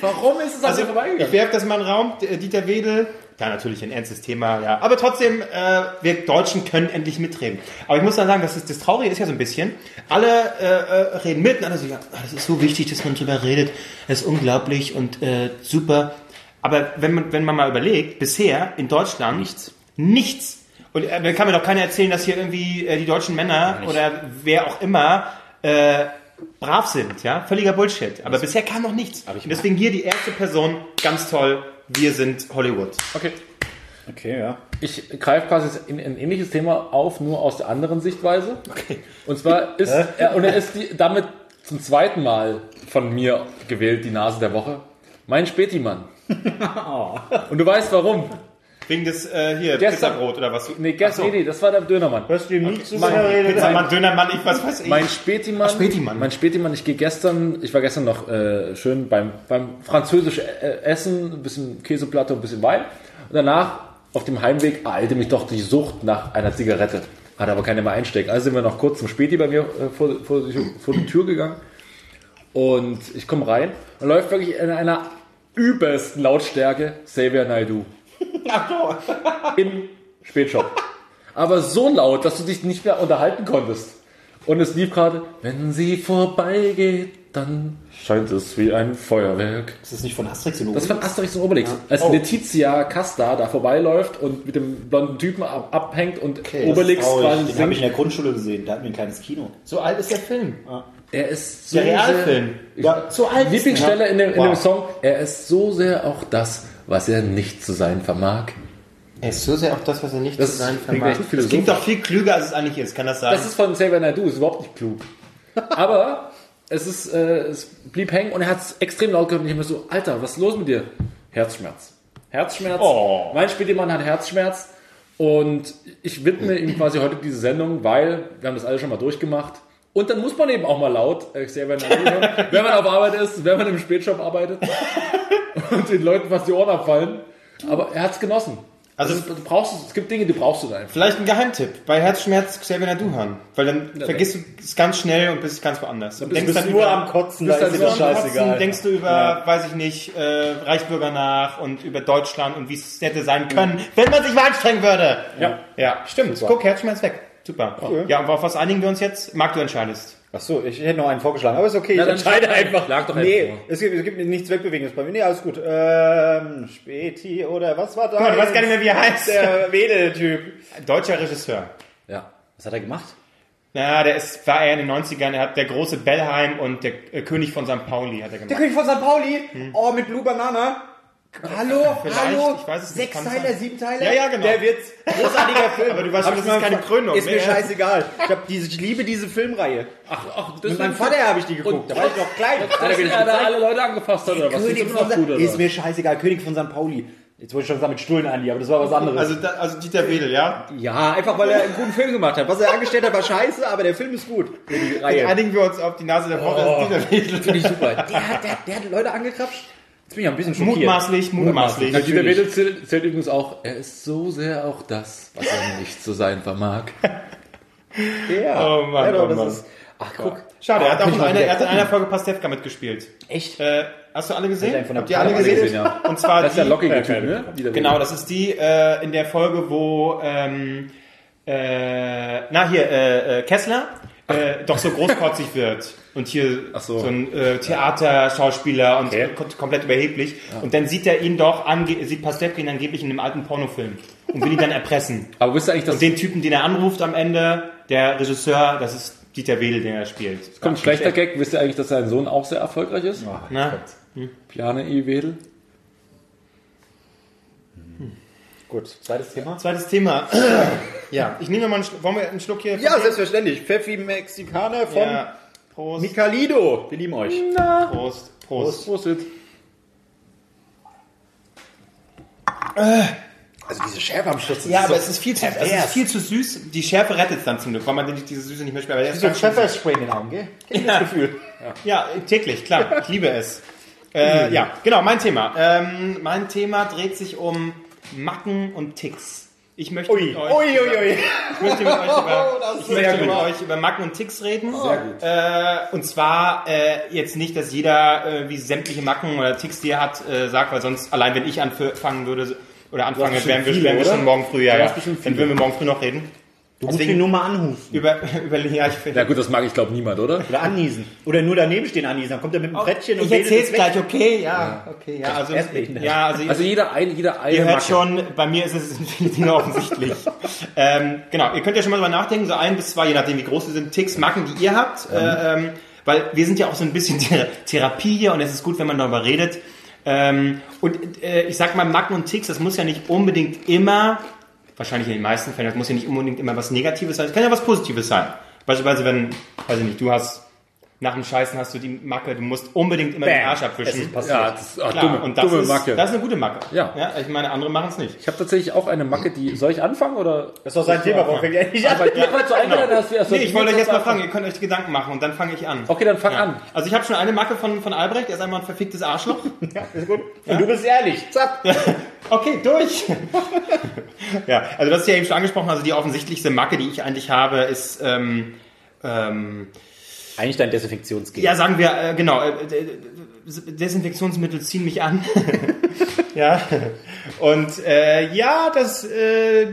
Warum ist es Also, dir ich vorbeigegangen? werfe das mal in den Raum. D- Dieter Wedel, ja, natürlich ein ernstes Thema, ja. Aber trotzdem, äh, wir Deutschen können endlich mitreden. Aber ich muss dann sagen, das, ist, das Traurige ist ja so ein bisschen, alle äh, äh, reden mit und alle so, ja, ah, das ist so wichtig, dass man drüber redet. Das ist unglaublich und äh, super. Aber wenn man, wenn man mal überlegt, bisher in Deutschland nichts. Nichts. Und äh, dann kann mir doch keiner erzählen, dass hier irgendwie äh, die deutschen Männer oder wer auch immer äh, brav sind, ja? Völliger Bullshit. Aber bisher kam noch nichts. Und deswegen hier die erste Person, ganz toll, wir sind Hollywood. Okay. Okay, ja. Ich greife quasi in ein ähnliches Thema auf, nur aus der anderen Sichtweise. Okay. Und zwar ist er, und er ist die, damit zum zweiten Mal von mir gewählt, die Nase der Woche. Mein Spätimann. Und du weißt warum. Wegen des äh, hier Gestern- Pizzabrot oder was? Nee, gestern, nee, nee, das war der Dönermann. Hörst du ihm nie zu, Mein- wenn er redet? Pizzamann, Dönermann, ich was weiß ich. Mein Spätimann, Ach, Spätimann. mein Spätimann, ich gehe gestern, ich war gestern noch äh, schön beim, beim französisch äh, Essen, ein bisschen Käseplatte und ein bisschen Wein. Und danach, auf dem Heimweg, ereilte mich doch die Sucht nach einer Zigarette. Hat aber keiner mehr einstecken. Also sind wir noch kurz zum Späti bei mir äh, vor, vor, die- vor die Tür gegangen. Und ich komme rein und läuft wirklich in einer übelsten Lautstärke Xavier Naidoo. Im Spätshop. Aber so laut, dass du dich nicht mehr unterhalten konntest. Und es lief gerade, wenn sie vorbeigeht, dann scheint es wie ein Feuerwerk. Ist das nicht von Asterix und Das ist Obelix? von Asterix und Obelix. Als Letizia Casta da vorbeiläuft und mit dem blonden Typen ab, abhängt und Obelix Traurig. quasi Den habe ich in der Grundschule gesehen. Da hatten wir ein kleines Kino. so alt ist der Film. Er ist so Der Realfilm. Ja, So alt ist Lieblingsstelle in, dem, in dem Wow. Song, er ist so sehr auch das, was er nicht zu sein vermag. Er ist so sehr auch das, was er nicht Das zu sein vermag. Das klingt doch viel klüger, als es eigentlich ist. Kann das sein? Das ist von Xavier Naidoo, ist überhaupt nicht klug. Aber es, ist, äh, es blieb hängen und er hat es extrem laut gehört und ich mir so, Alter, was ist los mit dir? Herzschmerz. Herzschmerz. Oh. Mein Spielmann hat Herzschmerz und ich widme ihm quasi heute diese Sendung, weil wir haben das alle schon mal durchgemacht. Und dann muss man eben auch mal laut äh, Xavier Naidoo hören, wenn man auf Arbeit ist, wenn man im Spätshop arbeitet und den Leuten fast die Ohren abfallen. Aber er hat es genossen. Also- Also, du brauchst es, gibt Dinge, die brauchst du da einfach. Vielleicht ein Geheimtipp. Bei Herzschmerz Xavier Naidoo hören. Weil dann vergisst du es ganz schnell und bist ganz woanders. Und Du bist nur am Kotzen, da bist ist dir das scheißegal. Kotzen, denkst du über, weiß ich nicht, äh, Reichsbürger nach und über Deutschland und wie es hätte sein können, wenn man sich mal anstrengen würde. Ja. Ja, stimmt. Guck, Herzschmerz weg. Super. Ja, und auf was einigen wir uns jetzt? Marc, du entscheidest. Ach so, ich hätte noch einen vorgeschlagen, aber ist okay, Na, ich dann entscheide einfach. schlag doch nee, es gibt, es gibt nichts Wegbewegendes bei mir. Nee, alles gut. Ähm, Späti oder was war da? Du weißt gar nicht mehr, wie er heißt. Der Wedel-Typ. Deutscher Regisseur. Ja. Was hat er gemacht? Na, der ist, war er in den 90ern, er hat der große Bellheim und der äh, König von St. Pauli hat er Der gemacht. König von St. Pauli? Oh, mit Blue Banana? Hallo, Vielleicht, hallo, ich weiß es nicht, sechs kann Teile, sein. sieben Teile? Ja, ja, genau. Der wird's. Großartiger Film. Aber du weißt schon, ich das ist keine Krönung. Ist mir Mehr- scheißegal. Ich, hab diese, ich liebe diese Filmreihe. Ach, ach, Mit meinem Vater habe ich die geguckt. Da war ich noch klein. Hat er mir das er da alle Leute angefasst hat, oder was? König von gut, oder? Ist mir scheißegal. König von St. Pauli. Jetzt wollte ich schon sagen mit Stullen, Andi, aber das war was anderes. Also, da, also Dieter Wedel, ja? ja, einfach weil er einen guten Film gemacht hat. Was er angestellt hat, war scheiße, aber der Film ist gut. Die Jetzt Reihe. einigen wir uns auf die Nase der Woche. Oh. ist Dieter Wedel. Finde ich super. Der, der, der hat Leute angekrapscht. Jetzt bin ich ein bisschen schockiert. Mutmaßlich, mutmaßlich. Dieter Natürlich. Wedel zählt, zählt übrigens auch, er ist so sehr auch das, was er nicht zu sein vermag. Ja. Oh Mann, ja, doch, oh das Mann. ist. Ach, guck. Schade, er hat, auch in einer, er hat in einer Folge Pastewka mitgespielt. Echt? Äh, hast du alle gesehen? Hat von der Habt ihr alle Alle gesehen? gesehen, ja. Und zwar Das ist der die, lockige Typ, ne? Genau, das ist die äh, in der Folge, wo ähm, äh, na hier äh, äh, Kessler äh, doch so großkotzig wird und hier Ach so. so ein äh, Theaterschauspieler und Okay. kom komplett überheblich und dann sieht er ihn doch ange sieht Pastewka ihn angeblich in einem alten Pornofilm und will ihn dann erpressen. Aber wisst ihr eigentlich, dass Und den Typen, den er anruft am Ende, der Regisseur, das ist Dieter Wedel, den er spielt. kommt ein schlechter Gag, wisst ihr eigentlich, dass sein Sohn auch sehr erfolgreich ist? Na? Piane I. Wedel. Gut, zweites Thema. Zweites Thema. ja, ich nehme mal einen Schluck. Wollen wir einen Schluck hier? Ja, selbstverständlich. Pfeffi Mexikaner von Ja. Prost. Micalido. Wir lieben euch. Prost. Prost. Prost. Also diese Schärfe am Schluss. Ja, aber es ist viel zu, es ist viel zu süß. Die Schärfe rettet es dann zum Glück, weil man die- diese Süße nicht mehr schmeckt. Aber der ist so süß. Pfefferspray in den Augen, gell? Kennt ihr das Gefühl? Ja, täglich, klar. Ich liebe es. Äh, ja, genau, mein Thema. Ähm, mein Thema dreht sich um Macken und Ticks. Ich möchte Ui, mit euch, ui, ui. Ich möchte mit euch über, ist ich sehr möchte mit gut. euch über Macken und Ticks reden. Äh, und zwar äh, jetzt nicht, dass jeder äh, wie sämtliche Macken oder Ticks, die er hat, äh, sagt, weil sonst allein wenn ich anfangen würde oder anfange, bestimmt wären wir, wären wir schon morgen früh, ja, ja. Dann würden wir morgen früh noch reden. Du musst ihn nur mal anhusten. Über, über ja, ich finde. Ja gut, das mag ich glaube niemand, oder? Oder anniesen. Oder nur daneben stehen anniesen. Dann kommt er mit dem Brettchen und ich erzähl's gleich, okay, ja, okay, ja, also, ja, also, Also jeder eine, jeder eine Ihr hört Macke. schon, bei mir ist es in vielen Dingen offensichtlich. ähm, genau, ihr könnt ja schon mal drüber nachdenken, so ein bis zwei, je nachdem wie groß sie sind, Ticks, Macken, die ihr habt. Äh, ähm, weil wir sind ja auch so ein bisschen Thera- Therapie hier und es ist gut, wenn man darüber redet. Ähm, und äh, ich sag mal, Macken und Ticks, das muss ja nicht unbedingt immer, wahrscheinlich in den meisten Fällen, das muss ja nicht unbedingt immer was Negatives sein, es kann ja was Positives sein. Beispielsweise, wenn, weiß ich nicht, du hast, nach dem Scheißen hast du die Macke, du musst unbedingt immer den Bam. Arsch Es abwischen. ist passiert. Ja, das ist Klar, dumme, und das dumme ist, Macke. Das ist eine gute Macke. Ja. ja ich meine, andere machen es nicht. ich habe tatsächlich auch eine Macke, die. Soll ich anfangen oder? Das ist doch sein Thema. Warum fängt er nicht an? Aber ja, weil du eingeladen hast, erst Nee, ich wollte euch jetzt mal fragen, ihr könnt euch Gedanken machen und dann fange ich an. Okay, dann fang Ja. an. Also ich habe schon eine Macke von, von Albrecht, er ist einmal ein verficktes Arschloch. Ja, ist gut. Und du bist ehrlich. Zack. Okay, durch. ja, also das ist ja eben schon angesprochen, also die offensichtlichste Macke, die ich eigentlich habe, ist, ähm, ähm, Eigentlich dein Desinfektionsgel. ja, sagen wir, äh, genau, äh, äh, Desinfektionsmittel ziehen mich an. ja, und äh, ja, das äh,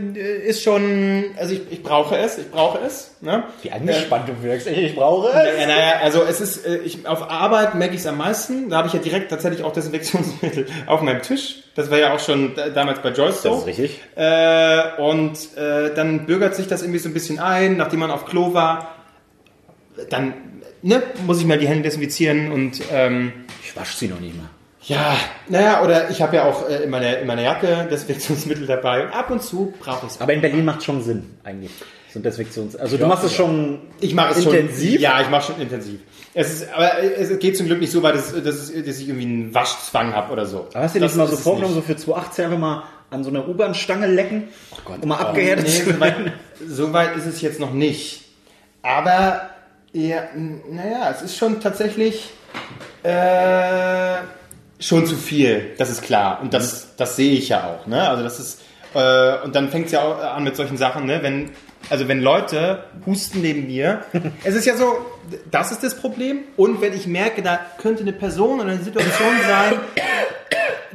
ist schon, also ich, ich brauche es, ich brauche es. Ne? Wie angespannt du wirkst. Ich, ich brauche es. Ja, naja, also es ist, äh, ich, auf Arbeit merke ich es am meisten. Da habe ich ja direkt tatsächlich auch Desinfektionsmittel auf meinem Tisch. Das war ja auch schon da- damals bei Joyce so. Das ist richtig. Äh, und äh, dann bürgert sich das irgendwie so ein bisschen ein, nachdem man auf Klo war. Dann ne, muss ich mal die Hände desinfizieren und ähm, Ich wasche sie noch nicht mal. ja, naja, oder ich habe ja auch äh, in, meiner, in meiner Jacke Desinfektionsmittel dabei. Und ab und zu brauche ich es. Aber in Berlin macht schon Sinn, eigentlich. So ein Desinfektions... Also du machst es schon Ich mache es intensiv. schon. Ja, ich mache schon intensiv. Es ist, aber es geht zum Glück nicht so weit, dass, dass, es- dass ich irgendwie einen Waschzwang habe oder so. Aber hast du dir Das mal so es vorgenommen, so für 2018 einfach mal an so einer U-Bahn-Stange lecken, um mal abgehärtet Nee, zu so, weit, werden? so weit ist es jetzt noch nicht. Aber, ja, naja, es ist schon tatsächlich äh, schon zu viel, das ist klar. Und das, das sehe ich ja auch. Ne? Also das ist, äh, und dann fängt es ja auch an mit solchen Sachen, ne? wenn, also wenn Leute husten neben mir, es ist ja so, das ist das Problem. Und wenn ich merke, da könnte eine Person oder eine Situation sein,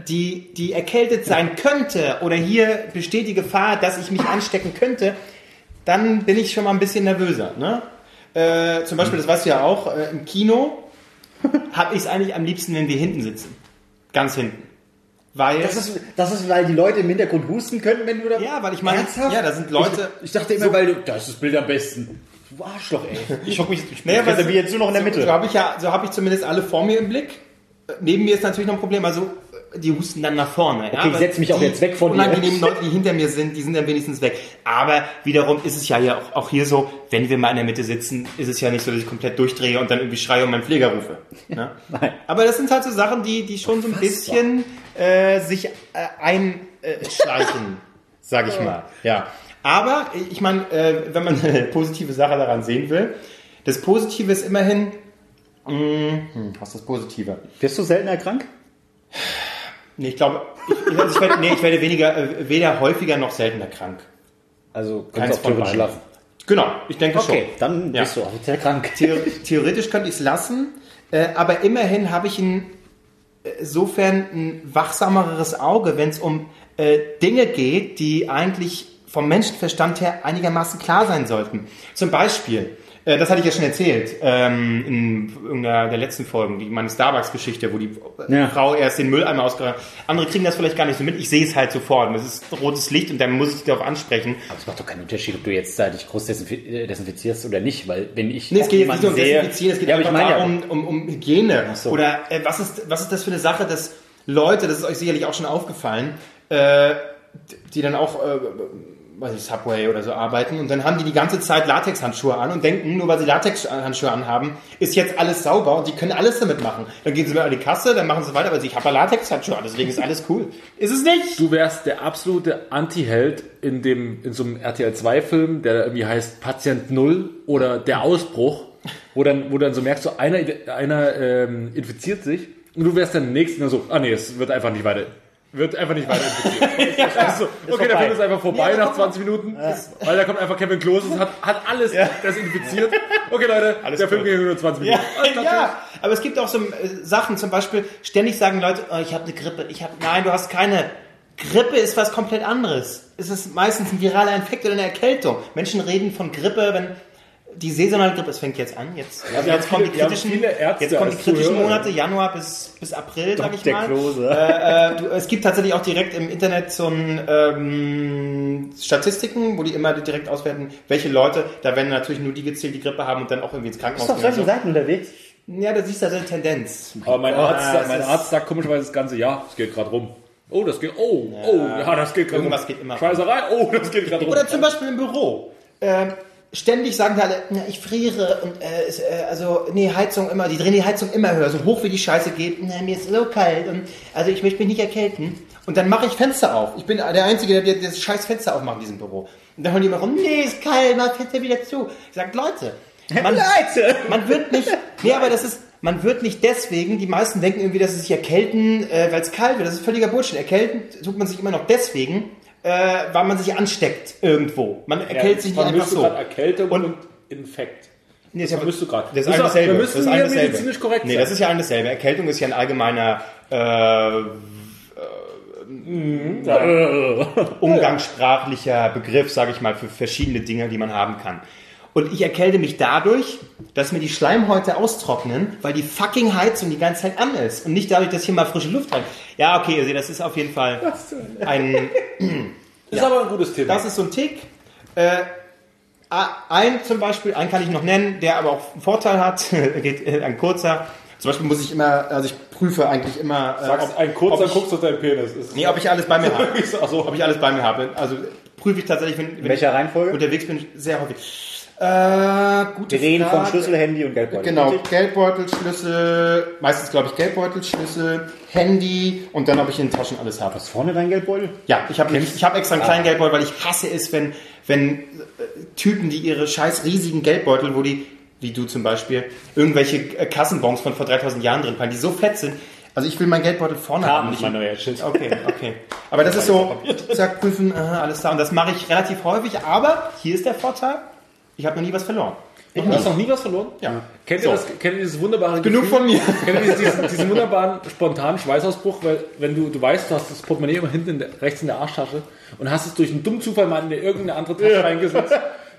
die, die erkältet sein könnte oder hier besteht die Gefahr, dass ich mich anstecken könnte, dann bin ich schon mal ein bisschen nervöser. Ne? Äh, zum Beispiel, das weißt du ja auch, äh, im Kino habe ich es eigentlich am liebsten, wenn wir hinten sitzen. Ganz hinten. Weil, Das ist, das ist, weil die Leute im Hintergrund husten können, wenn du da... ja, weil ich meine, ja, da sind Leute. Ich dachte immer, weil du... Das ist das Bild am besten. Du Arschloch, ey. Ich hock mich... Ich Naja, was- jetzt nur noch in der Mitte. So, so habe ich ja, so habe ich zumindest alle vor mir im Blick. Neben mir ist natürlich noch ein Problem, also die husten dann nach vorne. Okay, ich setz mich auch jetzt weg von dir. Unangenehmen Leute, die hinter mir sind, die sind dann wenigstens weg. Aber wiederum ist es ja hier auch, auch hier so, wenn wir mal in der Mitte sitzen, ist es ja nicht so, dass ich komplett durchdrehe und dann irgendwie schreie und meinen Pfleger rufe. Ne? Nein. Aber das sind halt so Sachen, die, die schon so ein bisschen äh, sich äh, einschleichen, sag ich mal. Ja. Aber ich meine, äh, wenn man eine positive Sache daran sehen will, das Positive ist immerhin, mh, hm, was ist das Positive? Wirst du seltener krank? Nee, ich glaube, ich, ich, also ich, werde, nee, ich werde weniger, äh, weder häufiger noch seltener krank. Also kannst du auch lassen. Genau, ich denke Okay, schon. dann Ja. bist du offiziell krank. Theor theoretisch könnte ich es lassen, äh, aber immerhin habe ich ein, äh, insofern ein wachsameres Auge, wenn es um äh, Dinge geht, die eigentlich vom Menschenverstand her einigermaßen klar sein sollten. Zum Beispiel, äh, das hatte ich ja schon erzählt, ähm, in irgendeiner der letzten Folgen, die meine Starbucks-Geschichte, wo die Ja. Frau erst den Mülleimer ausgeräumt Andere kriegen das vielleicht gar nicht so mit. Ich sehe es halt sofort. Und es ist rotes Licht und dann muss ich darauf ansprechen. Aber es macht doch keinen Unterschied, ob du jetzt da dich groß äh, desinfizierst oder nicht, weil wenn ich Nee, es geht jetzt nicht jemanden um sehe- Desinfizieren, es geht ja, aber ich einfach meine ja, darum, um, um Hygiene. so. Oder äh, was, ist, was ist das für eine Sache, dass Leute, das ist euch sicherlich auch schon aufgefallen, äh, die dann auch, äh, weiß ich, Subway oder so arbeiten und dann haben die die ganze Zeit Latexhandschuhe an und denken, nur weil sie Latexhandschuhe anhaben, ist jetzt alles sauber und die können alles damit machen. Dann gehen sie mal an die Kasse, dann machen sie weiter, aber ich habe ja Latexhandschuhe an, deswegen ist alles cool. Ist es nicht? Du wärst der absolute Anti-Held in dem in so einem RTL 2 Film, der irgendwie heißt Patient Null oder der Ausbruch, wo dann wo dann so merkst du einer einer ähm, infiziert sich und du wärst dann der nächste der so ah nee, es wird einfach nicht weiter. Wird einfach nicht weiter infiziert. Also, okay, der Film ist einfach vorbei nach 20 Minuten, weil da kommt einfach Kevin Klose und hat, hat alles desinfiziert. Okay, Leute, Alles der Film ging nur 20 Minuten. Ja, ja, aber es gibt auch so äh, Sachen, zum Beispiel, ständig sagen Leute, oh, ich habe eine Grippe, ich habe, nein, du hast keine. Grippe ist was komplett anderes. Es ist meistens ein viraler Infekt oder eine Erkältung. Menschen reden von Grippe, wenn die saisonale Grippe, es fängt jetzt an, jetzt, haben jetzt kommen die viele- kritischen, jetzt kommen die kritischen. Monate, Januar bis, bis April, sag ich der mal. Klose. Äh, äh, du, es gibt tatsächlich auch direkt im Internet so ein ähm, Statistiken, wo die immer direkt auswerten, welche Leute, da werden natürlich nur die gezählt, die Grippe haben und dann auch irgendwie ins Krankenhaus Bist du auf gehen. solchen Seiten unterwegs? Ja, da siehst du also eine Tendenz. Aber mein, Arzt, das mein ist- Arzt sagt komischerweise das ganze Jahr, es geht gerade rum. Oh, das geht, oh, oh, ja, das geht gerade rum. Irgendwas geht immer rum. Scheißerei, oh, das geht gerade rum. Oder zum Beispiel im Büro. Ähm, ständig sagen alle, na, ich friere und äh, es, äh, also nee, Heizung immer, die drehen die Heizung immer höher, so hoch wie die Scheiße geht. Na, mir ist so kalt und also ich möchte mich nicht erkälten. Und dann mache ich Fenster auf. Ich bin der Einzige, der das scheiß Fenster aufmacht in diesem Büro. Und dann hören die immer rum, nee, ist kalt, mach Fenster wieder zu. Ich sag, Leute, man, Leute! man wird nicht, nee, aber das ist, man wird nicht deswegen, die meisten denken irgendwie, dass sie sich erkälten, äh, weil es kalt wird. Das ist völliger Bullshit. Erkälten tut man sich immer noch deswegen, äh, weil man sich ansteckt irgendwo. Man erkältet sich nicht einfach so. Erkältung und, Und- Infekt. Nee, ist ja, Das du gerade. Das ist Das alles ist- wir dasselbe. müssen das ist hier dasselbe. medizinisch korrekt Nee, das ist ja alles dasselbe. Erkältung ist ja ein allgemeiner äh, äh, umgangssprachlicher Begriff, sage ich mal, für verschiedene Dinge, die man haben kann. Und ich erkälte mich dadurch, dass mir die Schleimhäute austrocknen, weil die fucking Heizung die ganze Zeit an ist. Und nicht dadurch, dass hier mal frische Luft rein. Ja, okay, ihr seht, das ist auf jeden Fall ein, Ist aber ein gutes Thema. das ist so ein Tick. Äh, ein zum Beispiel, einen kann ich noch nennen, der aber auch einen Vorteil hat, geht äh, ein kurzer. Zum Beispiel muss ich immer, also ich prüfe eigentlich immer, äh, Sagst ob, ein kurzer, ob ich, guckst auf deinen Penis. Ist nee, ob ich alles bei mir habe. Ach so. Ob ich alles bei mir habe. Also prüfe ich tatsächlich, wenn, wenn welcher ich Reihenfolge? unterwegs bin, sehr häufig. Äh, gute Wir reden Frage. von Schlüssel, Handy und Geldbeutel. Genau, Geldbeutel, Schlüssel, meistens glaube ich Geldbeutel, Schlüssel, Handy und dann ob ich in den Taschen alles habe. Ist vorne dein Geldbeutel? Ja, ich habe ich hab extra einen kleinen Geldbeutel, weil ich hasse es, wenn, wenn äh, Typen, die ihre scheiß riesigen Geldbeutel, wo die, wie du zum Beispiel, irgendwelche äh, Kassenbons von vor 3000 Jahren drin fallen, die so fett sind. Also ich will meinen Geldbeutel vorne haben. Nicht mein neuer Shit. Okay, okay. Aber das ist so, zack, prüfen, aha, alles da. Und das mache ich relativ häufig. Aber hier ist der Vorteil, ich habe noch nie was verloren. Du hast noch nie was verloren? Ja. Kennt So. ihr das, kennt ihr dieses wunderbare Genug Gefühl? von mir. Kennt ihr diesen, diesen wunderbaren, spontanen Schweißausbruch, weil, wenn du, du weißt, du hast das Portemonnaie immer hinten in der, rechts in der Arschtasche und hast es durch einen dummen Zufall mal in irgendeine andere Tasche reingesetzt.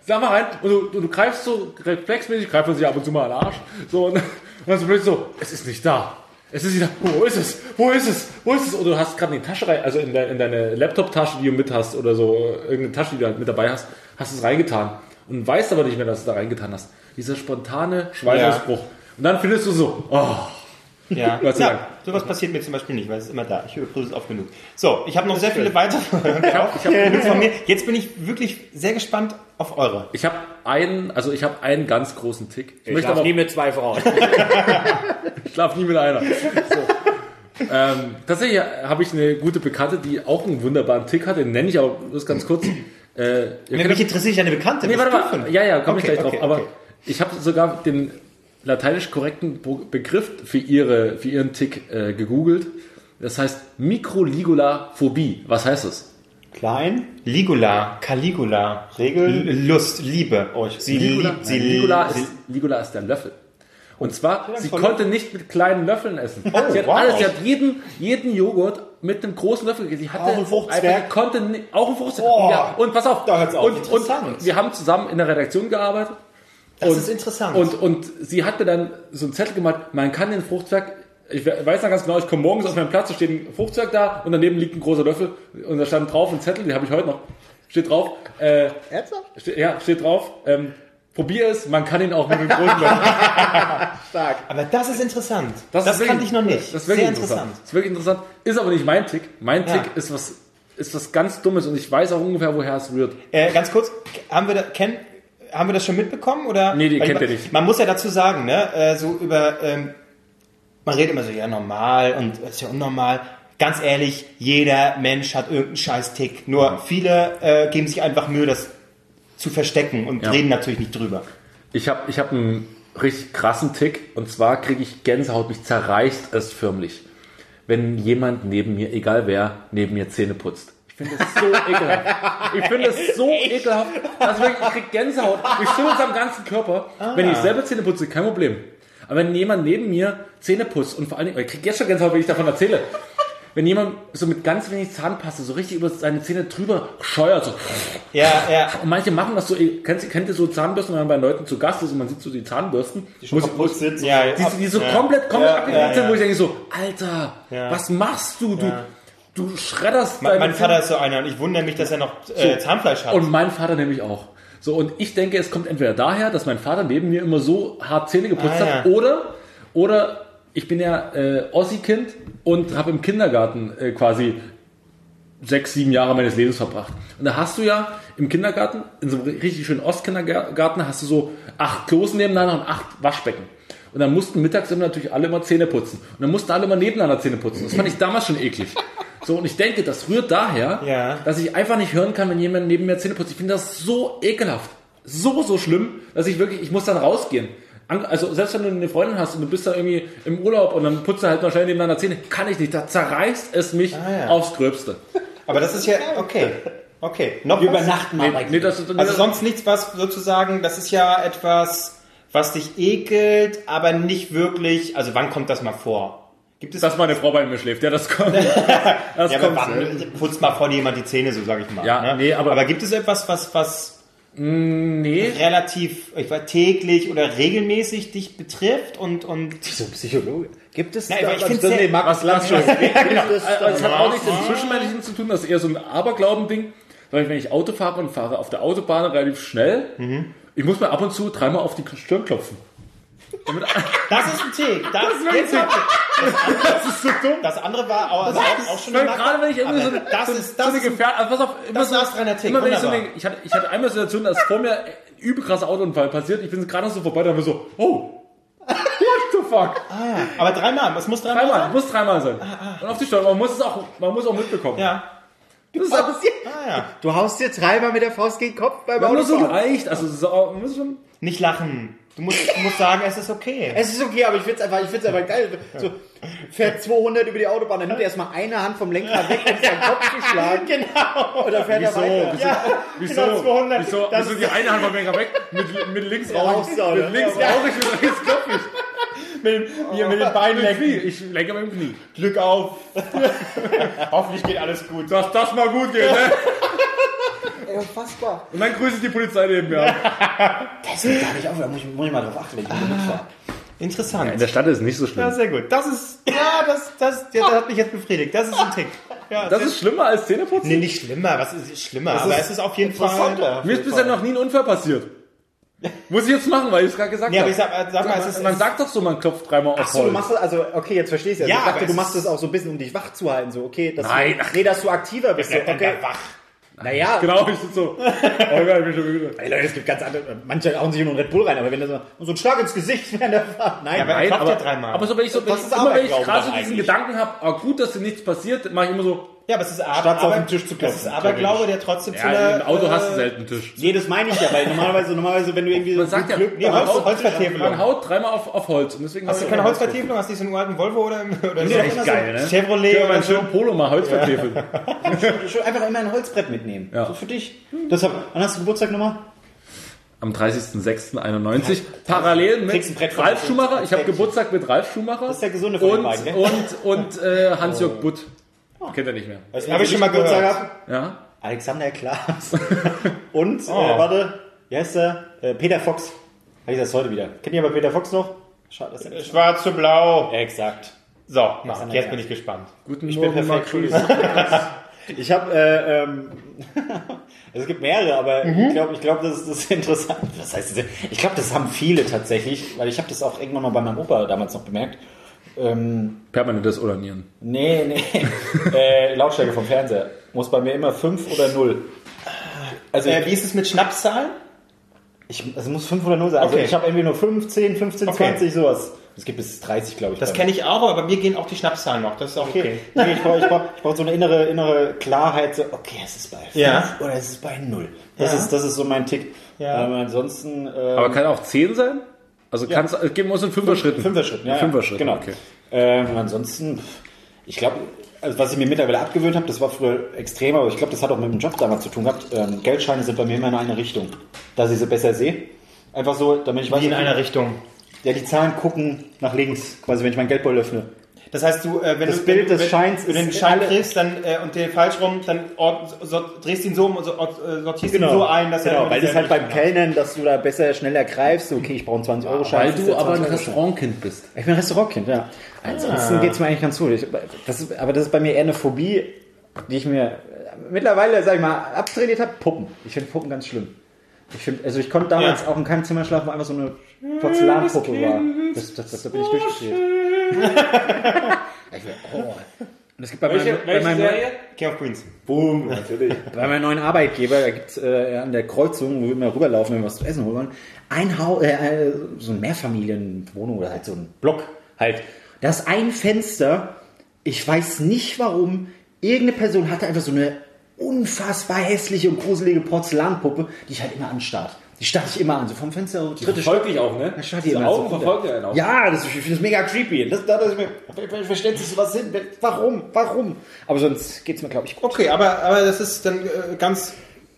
Sag mal rein, und du, du, greifst so reflexmäßig, greift man sich ab und zu mal an den Arsch. So, und, und dann so plötzlich so, es ist nicht da. Es ist wieder, wo ist es? Wo ist es? Wo ist es? Oder du hast gerade in die Tasche rein, also in, de, in deine Laptop-Tasche, die du mit hast, oder so, irgendeine Tasche, die du halt mit dabei hast, hast es reingetan. Und weißt aber nicht mehr, dass du da reingetan hast. Dieser spontane Schweißausbruch. Und dann findest du so, oh, Ja, Gott sei ja Dank. sowas passiert mir zum Beispiel nicht, weil es ist immer da. Ich überprüfe es oft genug. So, ich habe noch sehr viele weitere hab- ich hab- Genug von mir. Jetzt bin ich wirklich sehr gespannt auf eure. Ich habe einen, also ich habe einen ganz großen Tick. Ich, Ich möchte aber, nie mit zwei Frauen. ich schlaf nie mit einer. So. ähm, tatsächlich habe ich eine gute Bekannte, die auch einen wunderbaren Tick hat. Den nenne ich aber bloß ganz kurz. Äh, kennt- Mich interessiert deine Bekannte. nee, warte mal. Ja, ja, komme ich Okay, gleich drauf. okay, aber okay. ich habe sogar den lateinisch korrekten Begriff für, ihre, für ihren Tick äh, gegoogelt. Das heißt Mikroligulaphobie. Was heißt das? Klein? Ligula, Caligula, Regel, Lust, Liebe. Oh, ich, sie Ligula, liebt, sie Ligula, ist, Ligula ist der Löffel. Und zwar, sie konnte nicht mit kleinen Löffeln essen. sie hat wow. alles, sie hat jeden, jeden Joghurt mit einem großen Löffel gegessen. Sie hatte Auch ein Fruchtzwerg? einfach- konnte auch ein Fruchtzwerg. Oh, ja, und pass auf, da hört's auf. Und, und wir haben zusammen in der Redaktion gearbeitet. Das und, ist interessant. Und, und sie hat mir dann so einen Zettel gemacht, man kann den Fruchtzwerg, ich we- weiß noch ganz genau, ich komme morgens auf meinen Platz, da steht ein Fruchtzwerg da und daneben liegt ein großer Löffel und da stand drauf ein Zettel, den habe ich heute noch, steht drauf, äh, Ernsthaft? Ste ja, steht drauf. Ähm, probier es, man kann ihn auch mit dem großen Löffel. Stark. Aber das ist interessant. Das, ist wirklich- kannte ich noch nicht. Das ist wirklich Sehr interessant. interessant. Das ist wirklich interessant. Ist aber nicht mein Tick. Mein Ja. Tick ist was, ist was ganz Dummes und ich weiß auch ungefähr, woher es rührt. Äh, ganz kurz, haben wir, da, kenn, haben wir das schon mitbekommen? Oder? Nee, die Weil kennt ihr nicht. Man muss ja dazu sagen, ne, äh, so über, ähm, man redet immer so, ja, normal und das ist ja unnormal. Ganz ehrlich, jeder Mensch hat irgendeinen Scheiß-Tick. Nur viele äh, geben sich einfach Mühe, das zu verstecken und Ja. reden natürlich nicht drüber. Ich habe ich hab einen richtig krassen Tick und zwar kriege ich Gänsehaut, mich zerreißt es förmlich. wenn jemand neben mir, egal wer, neben mir Zähne putzt. Ich finde das so ekelhaft. Ich finde das so ekelhaft. dass wirklich, ich krieg Gänsehaut. Ich stimme es am ganzen Körper. Wenn ich selber Zähne putze, kein Problem. Aber wenn jemand neben mir Zähne putzt und vor allen Dingen, ich krieg jetzt schon Gänsehaut, wenn ich davon erzähle. Wenn jemand so mit ganz wenig Zahnpaste so richtig über seine Zähne drüber scheuert, so. Ja, ja. Und manche machen das so, kennt, ihr- kennt ihr so Zahnbürsten, wenn man bei Leuten zu Gast ist und man sieht so die Zahnbürsten, die, schon kaputt sind. Ja, die, die so ja. komplett, komplett Ja, abgeknickt ja, sind, ja. wo ich denke so, Alter, Ja. was machst du? Du, du schredderst Mein, mein Vater ist so einer und ich wundere mich, dass er noch äh, Zahnfleisch hat. Und mein Vater nämlich auch. So, und ich denke, es kommt entweder daher, dass mein Vater neben mir immer so hart Zähne geputzt Ah, hat, ja. oder, oder ich bin ja äh, Ossi-Kind und habe im Kindergarten äh, quasi sechs, sieben Jahre meines Lebens verbracht. Und da hast du ja im Kindergarten, in so einem richtig schönen Ostkindergarten, hast du so acht Klos nebeneinander und acht Waschbecken. Und dann mussten mittags immer natürlich alle immer Zähne putzen. Und dann mussten alle immer nebeneinander Zähne putzen. Das fand ich damals schon eklig. So, und ich denke, das rührt daher, Ja. dass ich einfach nicht hören kann, wenn jemand neben mir Zähne putzt. Ich finde das so ekelhaft. So, so schlimm, dass ich wirklich, ich muss dann rausgehen. Also selbst wenn du eine Freundin hast und du bist da irgendwie im Urlaub und dann putzt du halt noch schnell nebeneinander Zähne, kann ich nicht. Da zerreißt es mich Ah, ja. aufs Gröbste. Aber das ist ja okay. Okay. Noch Wir was? übernachten mal bei Nee, das ist, Also sonst nichts, was sozusagen, das ist ja etwas, was dich ekelt, aber nicht wirklich. Also wann kommt das mal vor? Gibt es dass meine Frau bei mir schläft. Ja, das kommt. Das ja, aber kommt wann putzt mal vor dir jemand die Zähne, so sage ich mal. Ja, ne? nee, aber- gibt es etwas, was, was Nee. relativ, ich weiß, täglich oder regelmäßig dich betrifft und, und So Psychologe. Gibt es Nein, da aber ich find's nee, Markus? Lanz- Gibt es Also, hat auch nichts mit Zwischenmenschlichen zu tun, das ist eher so ein Aberglauben-Ding. Weil wenn ich Auto fahre und fahre auf der Autobahn relativ schnell, ich muss mir ab und zu dreimal auf die Stirn klopfen. das ist ein Tick. Das, jetzt Tick. das ist so dumm. Das andere war auch, also auch, auch schon gerade wenn ich irgendwie so, Aber das so, ist, so das eine ist, Gefähr also pass auf, immer das so, ist ein Tick, immer wenn ich so eine, ich hatte, ich hatte einmal so eine Situation, dass vor mir ein übel krasser Autounfall passiert, ich bin gerade noch so vorbei, da wir so, oh, what the fuck? aber dreimal, es muss dreimal, Dreimal, sein. muss dreimal sein. Und auf die Steuer, man muss es auch, man muss auch mitbekommen. Ja. Das ist einfach, Ah, ja. Du haust dir dreimal mit der Faust gegen den Kopf beim haben nur so Autofahren. gereicht, also ist man muss schon, Nicht lachen. Du musst, du musst sagen, es ist okay. Es ist okay, aber ich find's einfach, ich find's einfach geil. So, fährt 200 über die Autobahn, dann nimmt er erstmal eine Hand vom Lenkrad weg, um seinen Kopf zu schlagen. genau. Und dann fährt er weiter. Wieso? Wieso? Genau, 200. Wieso? Das wieso ist- die eine Hand von mir weg? Mit, mit links Ja, rauche ich. Mit links Ja. rauche ich, mit rechts klopfe ich. Mit, hier mit den Beinen Mit dem Knie. lenken. Ich lenke mit dem Knie. Glück auf. Hoffentlich geht alles gut. Dass das mal gut geht, ne? Unfassbar. Und dann grüße ich die Polizei neben mir. Das geht gar nicht auf, da muss ich, muss ich mal drauf achten, wenn ich mitfahre. Interessant. der Stadt ist nicht so Ja, schlimm. sehr gut. Das ist, ja, das, das, ja, das hat mich jetzt befriedigt. Das ist ein Tick. Ja, Das ist schlimmer als Zähneputzen? nee, nicht schlimmer. Was ist schlimmer? aber ist es ist auf jeden Fall. Interessanter. Mir ist bisher noch nie ein Unfall passiert. Muss ich jetzt machen, weil ich es gerade gesagt Nee, aber habe. ich sag, sag mal, es ist, man sagt doch so, man klopft dreimal auf Ach so, du Holz. machst das, also, okay, jetzt verstehe ich es. Ja, ich dachte, aber du machst das auch so ein bisschen, um dich wach zu halten, so, okay, dass Nein, du, ach. nee, dass du aktiver bist, so, okay. okay. wach. Naja, Genau, ich sitze so. Oh Gott, ich bin schon müde. Ey, Leute, es gibt ganz andere, manche hauen sich in einen Red Bull rein, aber wenn das so, so ein Schlag ins Gesicht während der Fahrt, nein, Ja, aber- Nein, aber, ja dreimal. aber so, wenn ich so, wenn ich, immer wenn ich gerade so diesen. Gedanken habe, oh, gut, dass dir nichts passiert, mache ich immer so, Ja, aber es ist aber, Statt auf aber, den Tisch zu Das ist klopfen, Aberglaube, der trotzdem zu ja, einer, im Auto äh, hast du selten einen Tisch. Nee, das meine ich ja, weil normalerweise, normalerweise, wenn du irgendwie Man sagt ja, Nee, Holz, Holzvertäfelung. man haut dreimal auf, auf Holz. Und deswegen Hast du keine Holzvertäfelung? Hast du nicht so einen alten Volvo oder, oder Nee, so? echt geil, ne? Chevrolet oder mein so? schönen Polo mal Holz vertäfeln. einfach immer ein Holzbrett mitnehmen. Ja. So für dich. Deshalb, wann hast du Geburtstag nochmal? Am 30.06.91. Parallel mit Ralf. Schumacher. Ich habe. Geburtstag mit Ralf Schumacher. Das ist der Gesunde von und, beiden, und, und äh, Hans-Jörg Butt. Kennt er nicht mehr. Das habe ich schon mal gehört. hab? Ja? Alexander Klaas. Und, Oh. äh, warte, wie heißt der? Äh, Peter Fox. Habe ich das heute wieder. Kennt ihr aber Peter Fox noch? Schade, dass er nicht Schwarz zu blau. Exakt. So, Marc, jetzt bin ich gespannt. Guten Ich bin Morgen, perfekt. Marc. Ich habe, äh, ähm, es gibt mehrere, aber Mhm. ich glaube, ich glaube, das, ist- das ist interessant. Was heißt das? Ich glaube, das haben viele tatsächlich, weil ich habe das auch irgendwann mal bei meinem Opa damals noch bemerkt. Ähm, Permanentes Onanieren. nee, nee, äh, Lautstärke vom Fernseher muss bei mir immer 5 oder 0. Also Äh, wie ist es mit Schnapszahlen? ich, es muss 5 oder 0 sein. Also Okay. ich habe irgendwie nur 5, 10, 15, Okay. 20, sowas. Es gibt bis 30, glaube ich. Das kenne ich auch, aber bei mir gehen auch die Schnapszahlen noch. Das ist auch Okay. okay. Nee, ich brauche brauch, brauch so eine innere, innere Klarheit. So, okay, es ist bei 5 Ja. oder es ist bei 0. Das, Ja. ist, das ist so mein Tick. Ja. Aber ansonsten. Ähm, Aber kann auch 10 sein? Also kann's, es geben uns in Fünfer-Schritten. Fünfer-Schritten, ja. Fünfer-Schritten, Genau. okay. Ähm, ansonsten. Ich glaube, also was ich mir mittlerweile abgewöhnt habe, das war früher extremer, aber ich glaube, das hat auch mit dem Job damals zu tun gehabt. Ähm, Geldscheine sind bei mir immer in eine Richtung, dass ich sie besser sehe. Einfach so, damit ich weiß, Wie in einer Richtung. ja, die Zahlen gucken nach links, quasi wenn ich meinen Geldbeutel öffne. Das heißt, du, äh, wenn Das du Bild wenn, des wenn, Scheins wenn du den Schein kriegst dann, äh, und den falsch rum, dann ort, so, drehst ihn so um und so, ort, äh, sortierst Genau, ihn so ein, dass er genau immer weil das halt beim. Kellnern, dass du da besser, schneller greifst. So, Okay, ich brauche einen 20-Euro-Schein. Weil das ist du aber ein 20-Euro-Schein. Restaurantkind bist. Ich bin Restaurantkind, ja. Ansonsten geht's mir eigentlich ganz gut. Ich, das ist, aber das ist bei mir eher eine Phobie, die ich mir mittlerweile, sag ich mal, abtrainiert habe. Puppen. Ich finde Puppen ganz schlimm. Ich finde, also ich konnte damals Ja. auch in keinem Zimmer schlafen, wo einfach so eine Porzellanpuppe war. Das, das, das, da bin ich durchgedreht. ich will, oh. Und es gibt bei meinem, bei, meinem, King of Queens. Boom, natürlich. bei meinem neuen Arbeitgeber, da gibt's äh, an der Kreuzung, wo wir immer rüberlaufen, wenn wir was zu essen holen wollen, ein Haus, äh, äh, so eine Mehrfamilienwohnung oder halt so ein Block halt. Da ist ein Fenster, ich weiß nicht warum, irgendeine Person hatte einfach so eine unfassbar hässliche und gruselige Porzellanpuppe, die ich halt immer anstarrt. Die starrt ich immer an, so vom Fenster, so dritte Verfolgt dich auch, ne? Starrt die immer Augen so verfolgt er einen auch. Ja, das, ich finde das mega creepy. Das, da, das ist mir, verständlich so was hin. Warum? Warum? Aber sonst geht's mir, glaube ich, gut. Okay, aber, aber das ist dann äh, ganz,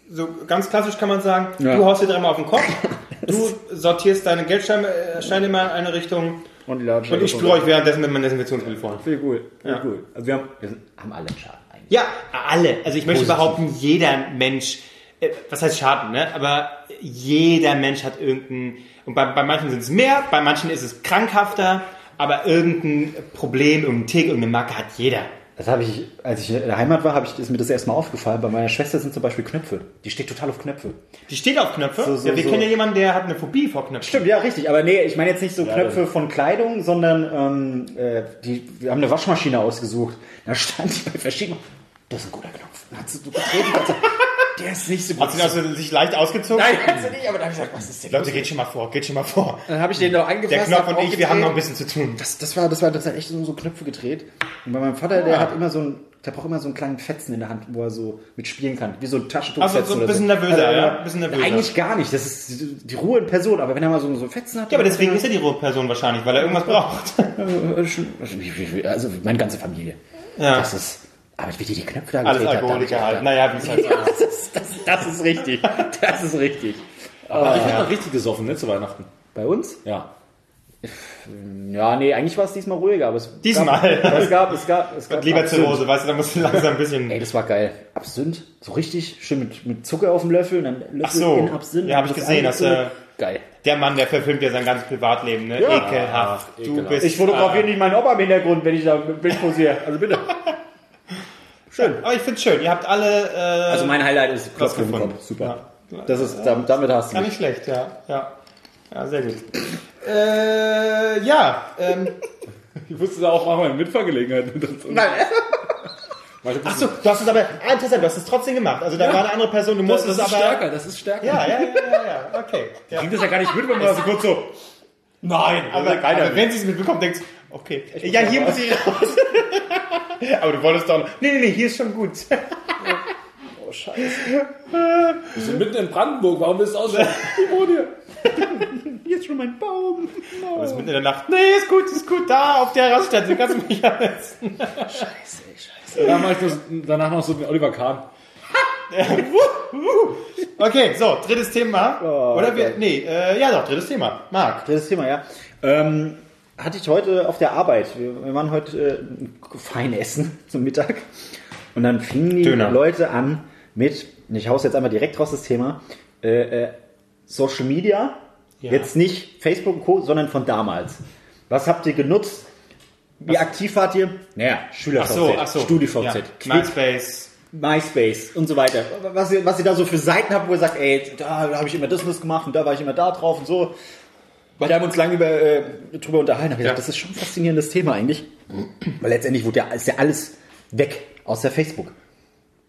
so ganz klassisch kann man sagen, Ja. du haust dir dreimal auf den Kopf, du sortierst deine Geldscheine äh, Scheine immer in eine Richtung Und, die und ich spüre euch währenddessen mit meinem Desinfektionsmittel vor. Viel. Viel Ja. gut. Also wir haben, wir sind, haben alle einen Schaden. Ja, alle. Also ich möchte behaupten, jeder Mensch, äh, was heißt Schaden, ne? Aber jeder Mensch hat irgendein, und bei, bei manchen sind es mehr, bei manchen ist es krankhafter, aber irgendein Problem, irgendein Tick, irgendeine Marke hat jeder. Das habe ich, als ich in der Heimat war, habe ich, ist mir das erstmal aufgefallen. Bei meiner Schwester sind zum Beispiel Knöpfe. Die steht total auf Knöpfe. Die steht auf Knöpfe. So, so, ja, wir so. kennen ja jemanden, der hat eine Phobie vor Knöpfen. Stimmt, ja, richtig. Aber nee, ich meine jetzt nicht so Knöpfe von Kleidung, sondern ähm, äh, die, wir haben eine Waschmaschine ausgesucht. Da stand die bei verschiedenen. Das ist ein guter Knopf. Dann hast du so getreten und gesagt, der ist nicht so gut. Hat sie also sich leicht ausgezogen? Nein, kannst du nicht, aber dann habe ich gesagt, was ist denn? Leute, geht schon mal vor, geht schon mal vor. Dann habe ich den noch angefasst. Der Knopf und ich, wir haben noch ein bisschen zu tun. Das, das war, das war, das hat echt so, so Knöpfe gedreht. Und bei meinem Vater, der hat immer so ein, der braucht immer so einen kleinen Fetzen in der Hand, wo er so mitspielen kann. Wie so ein Taschentuch. Also so ein bisschen nervöser, ja? Ein bisschen nervöser. Eigentlich gar nicht. Das ist die, Ruhe in Person. Aber wenn er mal so, so einen Fetzen hat. Ja, aber deswegen ist er die Person wahrscheinlich, weil er irgendwas braucht. er. Also meine ganze Familie. Ja. Das ist. Aber wie die die Knöpfe da Alles ich Alkoholiker halt. Naja, wie es halt so ist. das, ist- das, das ist richtig. Das ist richtig. Aber ich hab noch richtig gesoffen, ne, zu Weihnachten. Bei uns? Ja. Ja, nee, eigentlich war es diesmal ruhiger. Aber es Diesmal. Gab, es gab, es gab, es gab Lieber. Zirrhose, weißt du, da musst du langsam ein bisschen... Ey, das war geil. Absinth, so richtig, schön mit, mit Zucker auf dem Löffel und dann Löffel Ach so. in Absinth. Ja, hab ich gesehen, dass, äh, Geil. Der Mann, der verfilmt ja sein ganzes Privatleben, ne? Ekelhaft. Du ekelhaft. bist... Ich fotografiere nicht meinen Opa im Hintergrund, wenn ich da mit Bild posiere. Also bitte. Schön. Aber ich find's schön. Ihr habt alle... Äh, Also mein Highlight ist Klopfen im gefunden. Kopf. Super. Ja. Das ist, damit, damit hast du Gar mich. nicht schlecht, ja. Ja, ja sehr gut. äh, ja, ähm, Ich wusste da auch machen wir eine Mitfahrgelegenheit. Nein, achso, du hast es aber, ah, interessant, du hast es trotzdem gemacht. Also da war eine andere Person, du musstest das ist aber... stärker, das ist stärker. Ja, ja, ja, ja, ja, okay. Ja. Ging das ja gar nicht mit, wenn man so kurz so. Nein, Aber, aber wenn sie es mitbekommt, denkst du, okay, ja, hier muss ich raus. aber du wolltest doch, nee, nee, nee, hier ist schon gut. Wir sind mitten in Brandenburg, warum willst du ausschauen? Ich wohne hier. Jetzt schon mein Baum. Aber es ist mitten in der Nacht, nee, ist gut, ist gut, da auf der Raststätte, kannst du mich ersetzen. Danach, mach ich das, danach noch so den Oliver Kahn. Okay, so, drittes Thema. Oder wir, nee, äh, ja doch, drittes Thema. Marc. Drittes Thema, ja. Ähm, hatte ich heute auf der Arbeit. Wir, wir waren heute äh, fein essen zum Mittag. Und dann fingen die Döner. Leute an mit, ich hau's jetzt einmal direkt raus das Thema, äh, äh, Social Media. Ja. Jetzt nicht Facebook und Co., sondern von damals. Was habt ihr genutzt? Wie aktiv wart ihr? Naja, SchülerVZ, so, so. StudiVZ, Ja. MySpace. MySpace und so weiter. Was ihr, was ihr da so für Seiten habt, wo ihr sagt, ey, da, da habe ich immer das und das gemacht und da war ich immer da drauf und so. Weil wir haben uns lange über, äh, drüber unterhalten. Hab ich gesagt, Ja. das ist schon ein faszinierendes Thema eigentlich. Weil letztendlich wurde ja, ist ja alles weg, außer Facebook.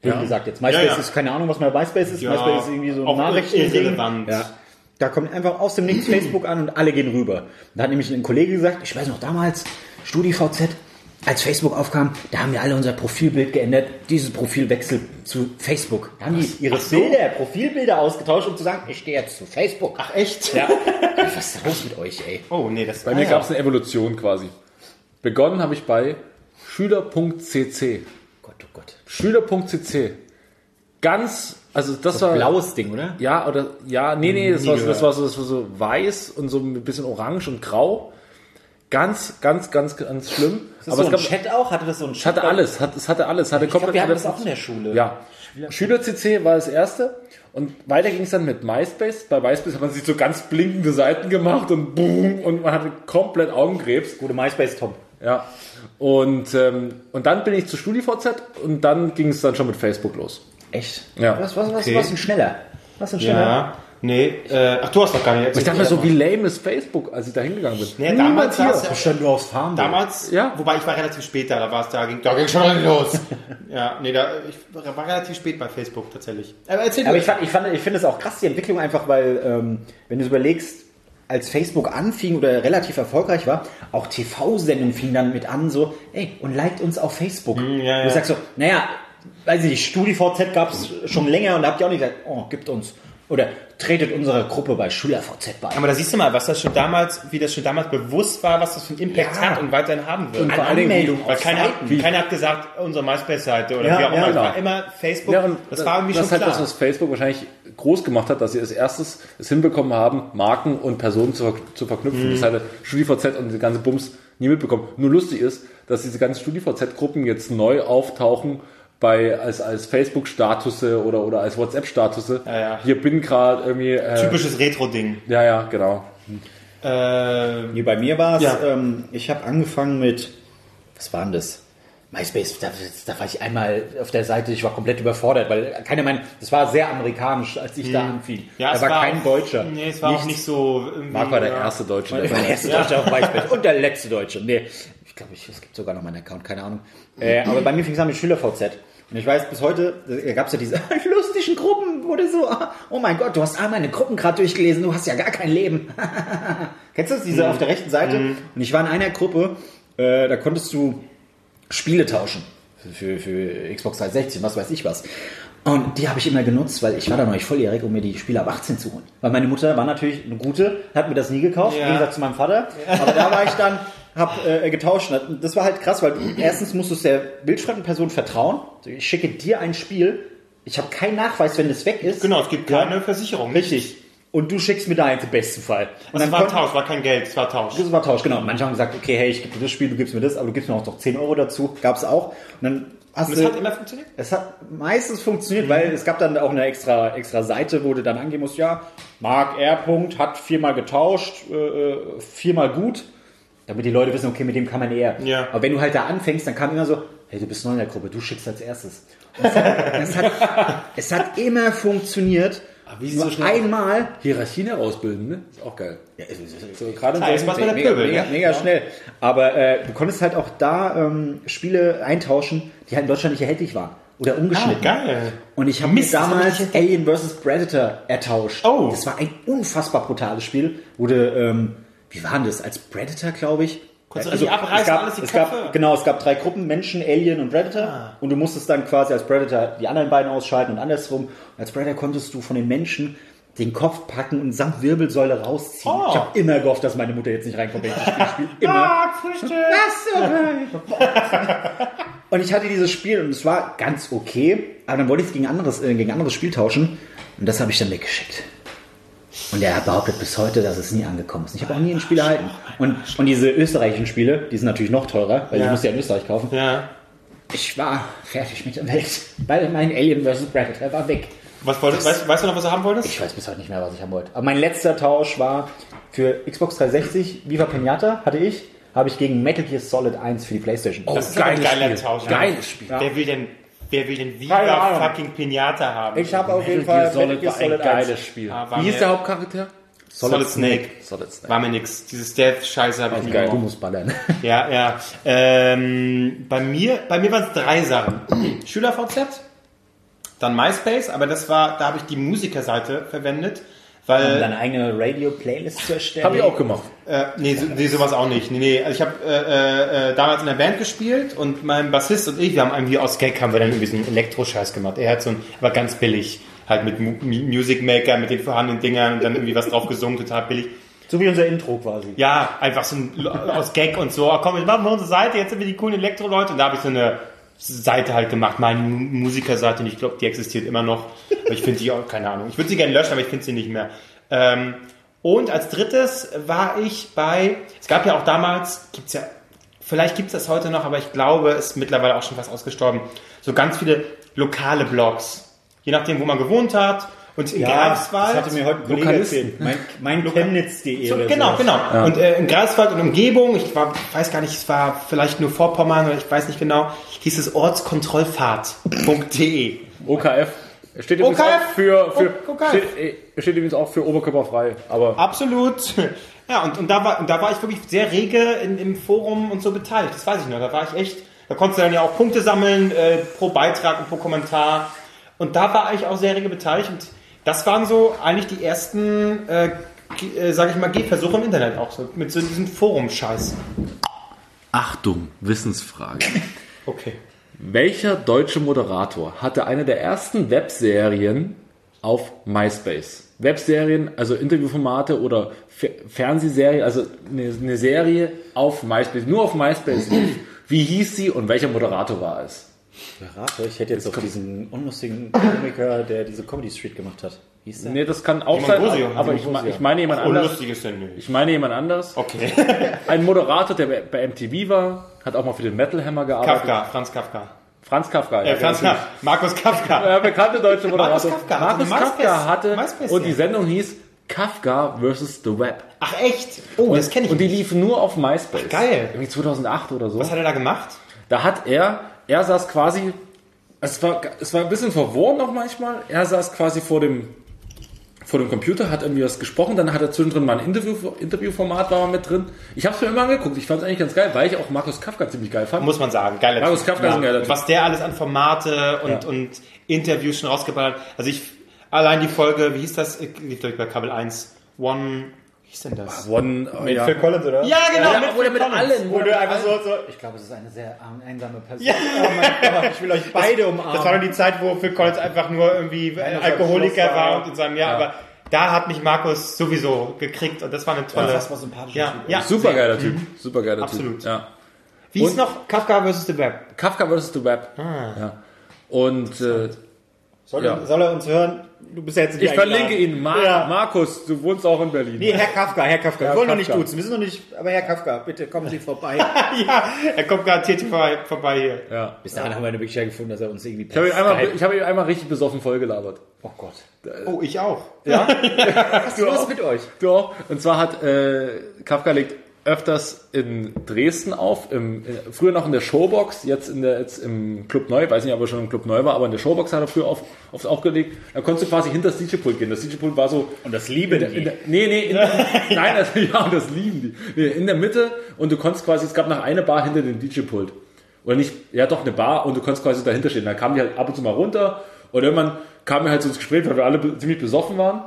Wie gesagt, jetzt MySpace Ja, ja. ist keine Ahnung, was mal MySpace ist. Ja, MySpace ist irgendwie so ein auch Nachrichten. irrelevant. Ja. Da kommt einfach aus dem Nichts Facebook an und alle gehen rüber. Da hat nämlich ein Kollege gesagt, ich weiß noch damals, StudiVZ, als Facebook aufkam, da haben wir alle unser Profilbild geändert. Dieses Profil wechselt zu Facebook. Da haben die ihre Bilder, Profilbilder ausgetauscht, um zu sagen, ich stehe jetzt zu Facebook. Ach, echt? Ja. Was ist los mit euch, ey? Oh, nee, das Bei mir gab es eine Evolution quasi. Begonnen habe ich bei Schüler.cc. Gott, oh Gott. Schüler.cc. Ganz, also das war. Blaues Ding, oder? Ja, oder, ja, nee, nee, das, war, so- das, war so, das war so weiß und so ein bisschen orange und grau. Ganz, ganz, ganz, ganz schlimm. Das so ein Chat auch? Hatte das so ein es Chat? hatte alles, hat, es hatte alles. Hatte Ich glaube, wir hatten das auch in der Schule. Ja. Schüler-CC war das erste. Und weiter ging es dann mit MySpace. Bei MySpace hat man sich so ganz blinkende Seiten gemacht und boom, und man hatte komplett Augenkrebs. Gute MySpace Tom. Ja. Und, ähm, und dann bin ich zu StudiVZ und dann ging es dann schon mit Facebook los. Echt? Ja. Was, was, was, Okay. was denn schneller? Was denn schneller? Ja. Nee, äh, ach, du hast doch gar nicht Ich dachte mir so, wie lame ist Facebook, als ich da hingegangen bin. Nee, Niemand damals hier. war's ja- Stand nur aufs Farm. Damals, Ja. wobei ich war relativ spät da, da war es da, ging, da ging schon los. ja, nee, da, ich war relativ spät bei Facebook tatsächlich. Aber erzähl Aber du. ich, fand, ich, fand, ich finde es auch krass, die Entwicklung einfach, weil, ähm, wenn du es überlegst, als Facebook anfing oder relativ erfolgreich war, auch TV-Sendungen fingen dann mit an, so, ey, und liked uns auf Facebook. Hm, ja, Du ja. sagst so, naja, weiß ich nicht, StudiVZ gab es schon länger und da habt ihr auch nicht gesagt, oh, gibt uns, oder tretet unserer Gruppe bei SchülerVZ bei. Aber da siehst du mal, was das schon damals, wie das schon damals bewusst war, was das für einen Impact Ja. hat und weiterhin haben wird. Und vor allen Dingen, Anmeldung, weil keiner, Seiten. keiner hat gesagt, unsere MySpace-Seite oder Ja, wie auch ja, immer. Es genau. war immer Facebook. Ja, und das war irgendwie das schon halt klar. das, was Facebook wahrscheinlich groß gemacht hat, dass sie als erstes es hinbekommen haben, Marken und Personen zu, zu verknüpfen. Mhm. Das hatte StudiVZ und diese ganze Bums nie mitbekommen. Nur lustig ist, dass diese ganzen StudiVZ-Gruppen jetzt neu auftauchen bei als, als Facebook-Statusse oder, oder als WhatsApp-Statusse. Ja, ja. Hier bin gerade irgendwie. Äh, Typisches Retro-Ding. Ja, ja, genau. Äh, Nee, bei mir war es, Ja. ähm, ich habe angefangen mit, was war denn das? MySpace, da, da war ich einmal auf der Seite, ich war komplett überfordert, weil keiner meint, das war sehr amerikanisch, als ich da anfing. Hm. ja, da es war, kein auch, Deutscher. Nee, es war Nichts. auch nicht so. irgendwie, Marc war der ja. erste Deutsche. Der war der erste Deutsche auf MySpace und der letzte Deutsche. Nee, ich glaube, ich, es gibt sogar noch meinen Account, keine Ahnung. Äh, aber bei mir fing es an mit SchülerVZ. Und ich weiß bis heute, da gab es ja diese lustigen Gruppen, wo du so, ah, oh mein Gott, du hast all meine Gruppen gerade durchgelesen, du hast ja gar kein Leben. Kennst du das, diese auf der rechten Seite? Und ich war in einer Gruppe, äh, da konntest du Spiele tauschen. Für, für, Xbox 360, was weiß ich was. Und die habe ich immer genutzt, weil ich war da noch nicht volljährig, um mir die Spiele ab 18 zu holen. Weil meine Mutter war natürlich eine gute, hat mir das nie gekauft, Ja. im Gegensatz zu meinem Vater. Aber da war ich dann, hab äh, getauscht. Das war halt krass, weil erstens musstest du der bildschreibenden Person vertrauen. Ich schicke dir ein Spiel, ich habe keinen Nachweis, wenn es weg ist. Genau, es gibt keine Versicherung. Richtig. Und du schickst mir deins im besten Fall. Und Es war konnten- Tausch, war kein Geld, es war Tausch. das war Tausch, genau. Manche haben gesagt, okay, hey, ich gebe dir das Spiel, du gibst mir das, aber du gibst mir auch noch 10 Euro dazu. Gab's auch. Und dann hast Und du, es hat immer funktioniert? es hat meistens funktioniert, weil es gab dann auch eine extra, extra Seite, wo du dann angehen musst, ja, Mark R. Punkt hat viermal getauscht, äh, äh, viermal gut, damit die Leute wissen, okay, mit dem kann man eher. Ja. Aber wenn du halt da anfängst, dann kam immer so, hey, du bist neu in der Gruppe, du schickst als erstes. Und es, hat, es, hat, es hat immer funktioniert. wie sie Nur so schnell- einmal Hierarchien herausbilden, ne? Ist auch geil. So, gerade in Ja, jetzt solchen- macht man der mega, Pöbel, mega, ne? mega schnell. Aber äh, du konntest halt auch da ähm, Spiele eintauschen, die halt in Deutschland nicht erhältlich waren. Oder Ah, umgeschnitten. geil. Und ich habe mir das damals Alien vs. Predator ertauscht. Oh. Das war ein unfassbar brutales Spiel. Wurde, ähm, wie war denn das? Als Predator, glaube ich. Konntest du richtig abreißen, es gab, alles die es Köpfe? gab, genau, es gab drei Gruppen, Menschen, Alien und Predator. Ah. Und du musstest dann quasi als Predator die anderen beiden ausschalten und andersrum. Und als Predator konntest du von den Menschen den Kopf packen und samt Wirbelsäule rausziehen. Oh. Ich habe immer gehofft, dass meine Mutter jetzt nicht reinkommt, wenn ich das Spiel spiele. Immer. Was so geil. Und ich hatte dieses Spiel und es war ganz okay, aber dann wollte ich es gegen anderes, äh, gegen anderes Spiel tauschen und das habe ich dann weggeschickt. Und er behauptet bis heute, dass es nie angekommen ist. Ich habe auch nie ein Spiel erhalten. Und, und diese österreichischen Spiele, die sind natürlich noch teurer, weil Ja. ich muss ja in Österreich kaufen. Ja. Ich war fertig mit der Welt, weil mein Alien vs. Predator war weg. Was wolltest, weißt, weißt du noch, was du haben wolltest? Ich weiß bis heute nicht mehr, was ich haben wollte. Aber mein letzter Tausch war für Xbox 360, Viva Pinata hatte ich, habe ich gegen Metal Gear Solid 1 für die Playstation. das ist aber ein geiler Tausch. Geiles Spiel. Wer will denn, wer will denn Keine Viva fucking Pinata haben? Ich habe auf jeden Metal Gear Fall Solid war ein 1. geiles Spiel. Ah, Wie hieß mir- der Hauptcharakter? Solid Snake. Solid Snake. War mir nix. Diese Stealth-Scheiße habe ich nie Geil, du musst ballern. Ja, ja. Ähm, bei mir, bei mir waren es drei Sachen. SchülerVZ, dann MySpace, aber das war, da habe ich die Musikerseite verwendet, Um weil deine eigene Radio-Playlist zu erstellen. Habe ich auch gemacht. Äh, nee, so, nee, sowas auch nicht. Nee, nee. Also ich habe äh, äh, damals in der Band gespielt und mein Bassist und ich, wir haben irgendwie aus Gag haben wir dann irgendwie so einen Elektro-Scheiß gemacht. Er hat so ein, aber ganz billig, halt mit Mu- Music Maker, mit den vorhandenen Dingern und dann irgendwie was drauf gesungen, total billig. So wie unser Intro quasi. Ja, einfach so ein, aus Gag und so. Komm, jetzt machen wir unsere Seite, jetzt sind wir die coolen Elektro-Leute. Und da habe ich so eine Seite halt gemacht, meine Mu- Musikerseite. Und ich glaube, die existiert immer noch. Aber ich finde die auch, keine Ahnung. Ich würde sie gerne löschen, aber ich finde sie nicht mehr. Ähm, und als drittes war ich bei, es gab ja auch damals, gibt's ja, vielleicht gibt's das heute noch, aber ich glaube, es ist mittlerweile auch schon fast ausgestorben, so ganz viele lokale Blogs. Je nachdem, wo man gewohnt hat. Und in Ja, Greifswald. das hatte mir heute ein Kollege erzählt. Mein, mein Chemnitz.de So, oder genau, sowas. genau. Und äh, in Greifswald und Umgebung, ich war, weiß gar nicht, es war vielleicht nur Vorpommern oder ich weiß nicht genau, hieß es ortskontrollfahrt.de. OKF. Steht übrigens OKF. auch für, für OKF. Steht, äh, steht übrigens auch für oberkörperfrei. Aber Absolut. Ja, und, und da war, und da war ich wirklich sehr rege in, im Forum und so beteiligt. Das weiß ich noch. Da war ich echt, da konntest du dann ja auch Punkte sammeln, äh, pro Beitrag und pro Kommentar. Und da war ich auch sehr rege beteiligt. Und das waren so eigentlich die ersten, äh, äh, sag ich mal, Gehversuche im Internet auch so. Mit so diesem Forum-Scheiß. Achtung, Wissensfrage. Okay. Welcher deutsche Moderator hatte eine der ersten Webserien auf MySpace? Webserien, also Interviewformate oder Fer Fernsehserie, also eine, eine Serie auf MySpace, nur auf MySpace. Wie hieß sie und welcher Moderator war es? Berater, ich hätte jetzt auf diesen unlustigen Komiker, der diese Comedy Street gemacht hat. Hieß der? Nee, das kann auch sein, Bosio. aber ich, me- ich meine jemand anders. Unlustig ist denn nicht. Ich meine jemand anders. Okay. Ein Moderator, der bei- MTV war, hat auch mal für den Metal Hammer gearbeitet. Kafka, Franz Kafka. Franz Kafka. Äh, Franz ja, Kafka. Markus Kafka. Der bekannte deutsche Moderator. Markus Kafka, Markus also Kafka MySpace- hatte MySpace und die. Sendung hieß Kafka vs. The Web. Ach echt? Oh, das kenne ich Und die lief nur auf MySpace. geil. Irgendwie 2008 oder so. Was hat er da gemacht? Da hat er, er saß quasi, es war, es war ein bisschen verworren noch manchmal. Er saß quasi vor dem, vor dem Computer, hat irgendwie was gesprochen, dann hat er zwischendrin mal ein Interview, Interviewformat war mal mit drin. Ich habe es mir immer angeguckt, ich fand es eigentlich ganz geil, weil ich auch Markus Kafka ziemlich geil fand. Muss man sagen, geiler Markus. Kafka ist ein geiler Typ. Was der alles an Formate und, Ja. und Interviews schon rausgeballert hat. Also ich, allein die Folge, wie hieß das? Lief glaube ich bei Kabel 1. One, wie hieß denn das? One, oh, Mit ja. Phil Collins, oder? Ja, genau. Ja, mit oder mit allen. Du einfach so, so, ich glaube, es ist eine sehr einsame Person. Oh mein Gott, ich will euch beide umarmen. Das war doch die Zeit, wo Phil Collins einfach nur irgendwie das Alkoholiker war. war und in seinem Jahr, aber da hat mich Markus sowieso gekriegt und das war eine tolle. Unfassbar sympathischer ja, Typ. ja, Super geiler Typ. Super geiler Absolut. Typ. Ja. Wie ist noch Kafka vs. The Web? Kafka vs. The Web. Ja. Und äh, Soll, Ja. soll er uns hören? Du bist ja jetzt ich verlinke ihn. Mar Ja. Markus, du wohnst auch in Berlin. Nee, Herr Kafka, Herr Kafka. Herr wir wollen noch nicht Kafka. duzen, wir sind noch nicht, aber Herr Kafka, bitte kommen Sie vorbei. ja, er kommt garantiert vorbei, vorbei hier. Ja. Bis dahin haben wir eine Möglichkeit gefunden, dass er uns irgendwie Ich habe ihn, einmal- ich hab ihn einmal richtig besoffen vollgelabert. Oh Gott. Oh, ich auch. Was ist los mit euch? Du auch? Und zwar hat äh, Kafka legt öfters in Dresden auf, im, äh, früher noch in der Showbox, jetzt, in der, jetzt im Club Neu, weiß nicht, ob er schon im Club Neu war, aber in der Showbox hat er früher auf, aufs aufgelegt. Da konntest du quasi hinter das DJ-Pult gehen. Das DJ-Pult war so Und das lieben in der, nee, nee, in, nein, das, ja, das lieben die. Nee, in der Mitte und du konntest quasi, es gab noch eine Bar hinter dem DJ-Pult. Oder nicht, ja doch, eine Bar und du konntest quasi dahinter stehen. Dann kamen die halt ab und zu mal runter und irgendwann kamen wir halt so ins Gespräch, weil wir alle ziemlich besoffen waren.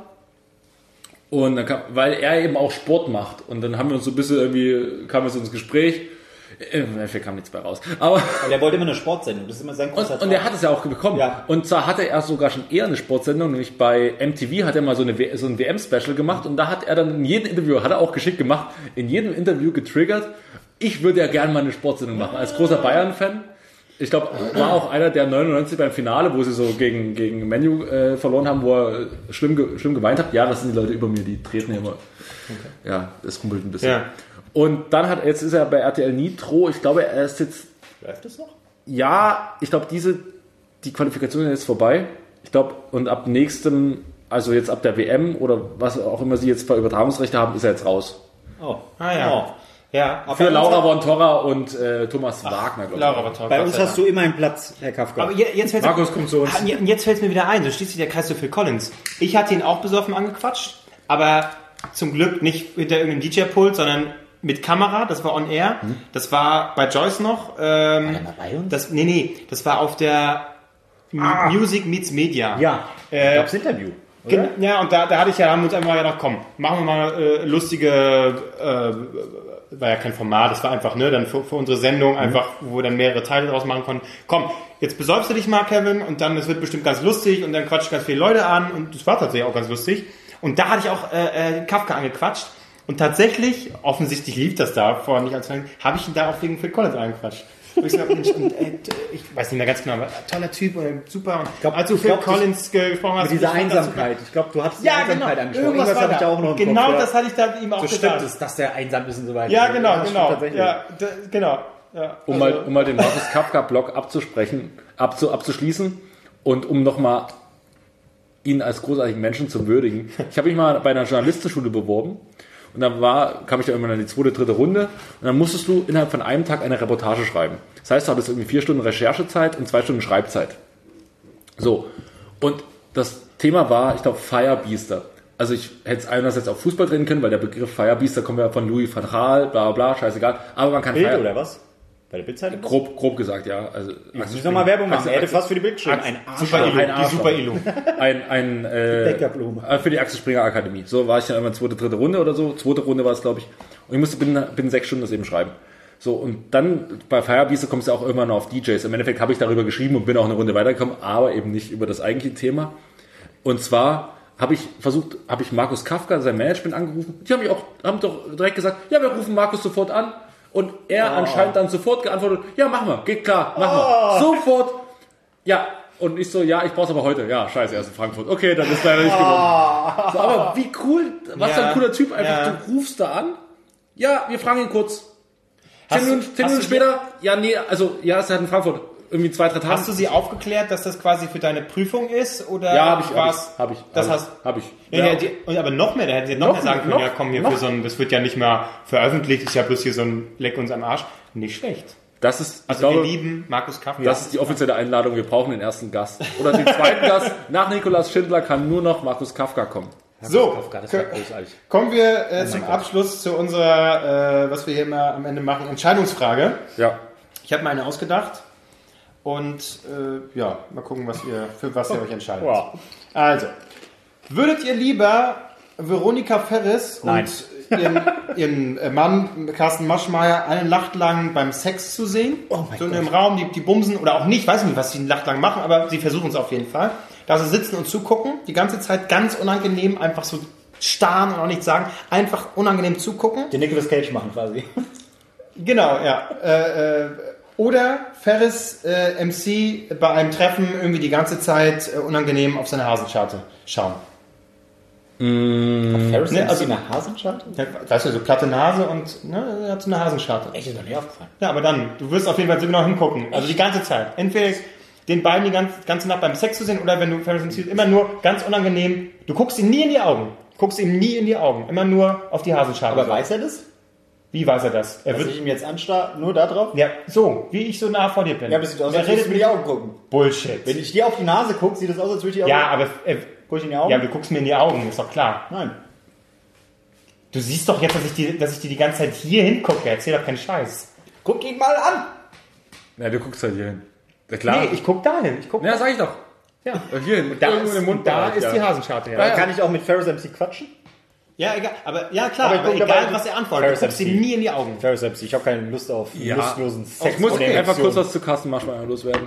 Und dann kam, weil er eben auch Sport macht. Und dann haben wir uns so ein bisschen irgendwie, kamen wir so ins Gespräch. Im Endeffekt kam nichts bei raus. Aber, Und er wollte immer eine Sportsendung, das ist immer sein großer und, und er hat es ja auch bekommen. Ja. Und zwar hatte er sogar schon eher eine Sportsendung, nämlich bei MTV hat er mal so, eine, so ein WM-Special gemacht und da hat er dann in jedem Interview, hat er auch geschickt gemacht, in jedem Interview getriggert, ich würde ja gerne mal eine Sportsendung machen. Als großer Bayern-Fan. Ich glaube, war auch einer der 99 beim Finale, wo sie so gegen, gegen Menu äh, verloren haben, wo er schlimm, ge schlimm geweint hat. Ja, das sind die Leute über mir, die treten ja immer. Ja, das rumpelt ein bisschen. Ja. Und dann hat, jetzt ist er bei RTL Nitro, ich glaube, er ist jetzt Läuft das noch? ja, ich glaube, diese, die Qualifikation ist jetzt vorbei. Ich glaube, und ab nächstem, also jetzt ab der WM oder was auch immer sie jetzt für Übertragungsrechte haben, ist er jetzt raus. Oh. Ah ja. Oh. Ja, Für Laura von Torra und äh, Thomas Wagner, glaube ich. Laura war toll. Bei uns hast du immer einen Platz, Herr Kafka. Aber je- jetzt fällt Markus kommt zu uns. Ah, und jetzt fällt mir wieder ein, so schließt sich der Kreis zu Phil Collins. Ich hatte ihn auch besoffen angequatscht, aber zum Glück nicht hinter irgendeinem DJ-Pult, sondern mit Kamera, das war on air. Das war bei Joyce noch. Ähm, mal bei uns? Das, nee, nee, das war auf der M- Music Meets Media. ja, Äh, gab's Interview. Gen- Ja, und da, da hatte ich ja, haben wir uns einfach gedacht, komm, machen wir mal äh, lustige, äh, war ja kein Format, das war einfach, ne, dann für, für unsere Sendung einfach, wo wir dann mehrere Teile draus machen konnten. Komm, jetzt besäufst du dich mal, Kevin, und dann, das wird bestimmt ganz lustig, und dann quatscht ganz viele Leute an, und das war tatsächlich auch ganz lustig. Und da hatte ich auch äh, äh, Kafka angequatscht, Und tatsächlich, offensichtlich lief das da vor nicht lange, habe ich ihn da auch wegen Phil Collins angequatscht. Und ich, so, Mensch, und, äh, ich weiß nicht mehr ganz genau, aber toller Typ und super. Und glaub- als du ich Phil glaub, Collins gesprochen hast, Mit dieser fand das Einsamkeit. Ich glaube, du hattest die. Ja, genau. Einsamkeit angesprochen. Irgendwas, Irgendwas habe ich da auch noch Genau Kopf, das hatte ich da ihm auch So gesagt. stimmt es, dass der einsam ist und so weiter. Ja, genau, stimmt genau. tatsächlich. Ja, d- genau. Ja, Um, also- mal, um mal den Markus Kafka-Blog abzusprechen, abzu, abzuschließen und um nochmal ihn als großartigen Menschen zu würdigen. Ich habe mich mal bei einer Journalistenschule beworben und dann war, kam ich da irgendwann in die zweite, dritte Runde und dann musstest du innerhalb von einem Tag eine Reportage schreiben. Das heißt, du hattest irgendwie vier Stunden Recherchezeit und zwei Stunden Schreibzeit. So. Und das Thema war, ich glaube, Firebeaster. Also ich hätte es einerseits auf Fußball drehen können, weil der Begriff Firebeaster kommt ja von Louis van Gaal, bla bla bla, scheißegal. Aber man kann Bild Fire- oder was? Bei der Bildzeitung? Grob, grob gesagt, ja. Also, Muss ich nochmal Werbung machen. Er hätte fast für die Bild geschrieben. Ein Super Ilu, ein die Arschloch. Super Ilu. ein, ein äh, Bäckerblume. äh, für die Axel Springer Akademie. So war ich dann immer zweite, dritte Runde oder so. Zweite Runde war es, glaube ich. Und ich musste binnen, binnen sechs Stunden das eben schreiben. So, und dann bei Firebeaster kommst du auch irgendwann noch auf DJs. Im Endeffekt habe ich darüber geschrieben und bin auch eine Runde weitergekommen, aber eben nicht über das eigentliche Thema. Und zwar habe ich versucht, habe ich Markus Kafka, sein Management angerufen. Die haben mich auch, haben doch direkt gesagt, ja, wir rufen Markus sofort an. Und er anscheinend dann sofort geantwortet, ja, machen wir, geht klar, machen wir. Sofort. Ja, und ich so, ja, ich brauch's aber heute. Ja, scheiße, er ist in Frankfurt. Okay, dann ist leider nicht geworden. So, aber wie cool, was Ja, für ein cooler Typ. Einfach, ja. du rufst da an. Ja, wir fragen ihn kurz. Hast Zehn Minuten, zehn Minuten später, ja, nee, also, ja, ist halt in Frankfurt. Irgendwie zwei, drei Tage. Hast du sie aufgeklärt, dass das quasi für deine Prüfung ist? Oder Ja, habe ich, hab ich, hab ich. Das hab hast ich, hab ich. Ja, Ja. die, aber noch mehr, da hätten sie noch, Noch mehr sagen können, noch- ja komm hier noch- für so ein, das wird ja nicht mehr veröffentlicht, ist ja bloß hier so ein Leck uns am Arsch. Nicht schlecht. Das ist, Also glaube, wir lieben Markus Kafka. das ist die offizielle Einladung. Wir brauchen den ersten Gast. Oder den zweiten Gast. Nach Nikolaus Schindler kann nur noch Markus Kafka kommen. so, Kafka, das war großartig. kommen wir äh, zum Abschluss zu unserer, äh, was wir hier immer am Ende machen, Entscheidungsfrage. Ja. Ich habe mir eine ausgedacht und äh, ja, mal gucken, was ihr, für was ihr euch entscheidet. Ja. Also, würdet ihr lieber Veronika Ferris Nein. und ihren, ihren äh, Mann Carsten Maschmeyer eine Nacht lang beim Sex zu sehen? Oh so in einem Raum, die, die bumsen oder auch nicht, weiß nicht, was sie eine Nacht lang machen, aber sie versuchen es auf jeden Fall. Da sie sitzen und zugucken, die ganze Zeit ganz unangenehm, einfach so starren und auch nichts sagen, einfach unangenehm zugucken. Den Nicolas Cage machen quasi. Genau, ja. Äh, äh, oder Ferris äh, MC bei einem Treffen irgendwie die ganze Zeit äh, unangenehm auf seine Hasenscharte schauen. Ferris Ne, ne, also- eine Hasenscharte? Ja, Weißt du, so platte Nase und ne, er hat so eine Hasenscharte. Echt, ist doch nicht aufgefallen. Ja, aber dann, du wirst auf jeden Fall so genau hingucken. Also die ganze Zeit. Entweder den beiden die ganze, ganze Nacht beim Sex zu sehen oder wenn du Ferris MC immer nur ganz unangenehm, du guckst ihm nie in die Augen. Guckst ihm nie in die Augen. Immer nur auf die Hasenscharte. Aber weiß er das? Wie weiß er das? Er Dass wird, ich ihm jetzt anstarre, nur da drauf? ja, so, wie ich so nah vor dir bin. Ja, aber es sieht aus, als redet du mir die Augen gucken. Bullshit. Wenn ich dir auf die Nase gucke, sieht es aus, als würde ich die Augen Ja, aber äh, Guck ich in die Augen? ja, aber du guckst mir in die Augen, ist doch klar. Nein. Du siehst doch jetzt, dass ich, die, dass ich dir die ganze Zeit hier hingucke. Erzähl doch keinen Scheiß. Guck ihn mal an! Ja, du guckst halt hier hin. Ja, klar. Nee, ich guck dahin. Ich guck ja, sag ich doch. ja. Hier hin. Da Irgendwo ist, im und da Mundbereich, ist ja. die Hasenscharte. Ja, Da kann ich auch mit Ferris MC quatschen? Ja egal. Aber ja, klar, Aber aber, egal, dabei- was er antwortet. Du Ferris guckst ihm nie in die Augen. Ferris MC, ich habe keine Lust auf Ja. lustlosen Sex. Ich muss Okay. einfach kurz was zu Carsten Marschmeier loswerden.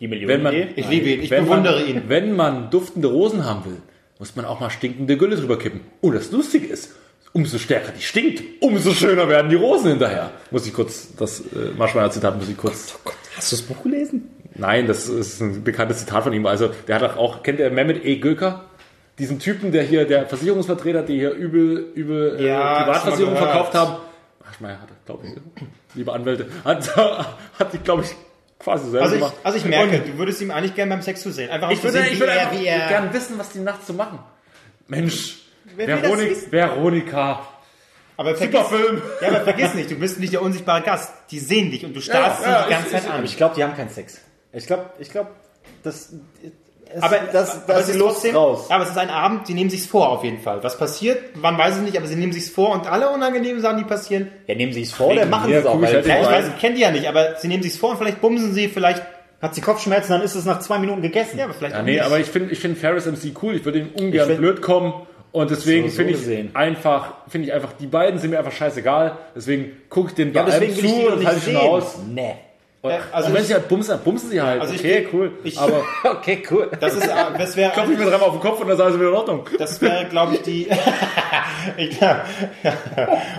Die Millionen. Wenn man- Ich liebe ihn. Ich bewundere man, ihn. Wenn man duftende Rosen haben will, muss man auch mal stinkende Gülle drüber kippen. Und das Lustige ist, umso stärker die stinkt, umso schöner werden die Rosen hinterher. Muss ich kurz, das äh, Marschmeier Zitat muss ich kurz. Hast du das Buch gelesen? Nein, das ist ein bekanntes Zitat von ihm. Also, der hat auch, kennt ihr Mehmet E. Göker? Diesen Typen, der hier, der Versicherungsvertreter, die hier übel, übel äh, Ja, Privatversicherung schon mal gehört. verkauft haben. Marschmeier hat, glaube ich, liebe Anwälte, hat, hat die, glaube ich, quasi selber Also ich, gemacht. also ich merke, du würdest ihm eigentlich gerne beim Sex zusehen. Einfach Ich zu würde, sehen, ich würde er, einfach wie er, gern wissen, was die nachts so machen. Mensch, Veronik? Veronika. aber vergiss, Film. ja, aber vergiss nicht, du bist nicht der unsichtbare Gast. Die sehen dich und du starrst Ja, ja, sie die ganze ich- Zeit ich- an. Ich glaube, die haben keinen Sex. Ich glaube, ich glaube, das, es- Aber das, aber das es ist ist Lust trotzdem, raus. aber es ist ein Abend, die nehmen sich's vor auf jeden Fall. Was passiert, wann weiß ich nicht, aber sie nehmen sich's vor und alle unangenehmen Sachen, die passieren, Ja, nehmen sie es vor, dann machen sie Ja, es auch. Weil ich weiß, ich kenne die ja nicht, aber sie nehmen sich's vor und vielleicht bumsen sie, vielleicht, hat sie Kopfschmerzen, dann ist es nach zwei Minuten gegessen. ja, aber vielleicht Ja, nee, nicht. aber ich finde ich find Ferris MC cool. Ich würde ihm ungern find- blöd kommen. Und deswegen So, so finde ich gesehen. einfach, finde ich einfach, die beiden sind mir einfach scheißegal. Deswegen gucke ich den bei Ja, die zu und halte ich schon sehen. aus. Nee. Also und wenn ich- sie halt bumsen, bumsen sie halt. Also ich- okay, cool. ich- aber Okay, cool. Das ist, das wäre, klopfe ich mir dreimal auf den Kopf und dann sagen sie wieder in Ordnung. das wäre, glaube ich, die. ich,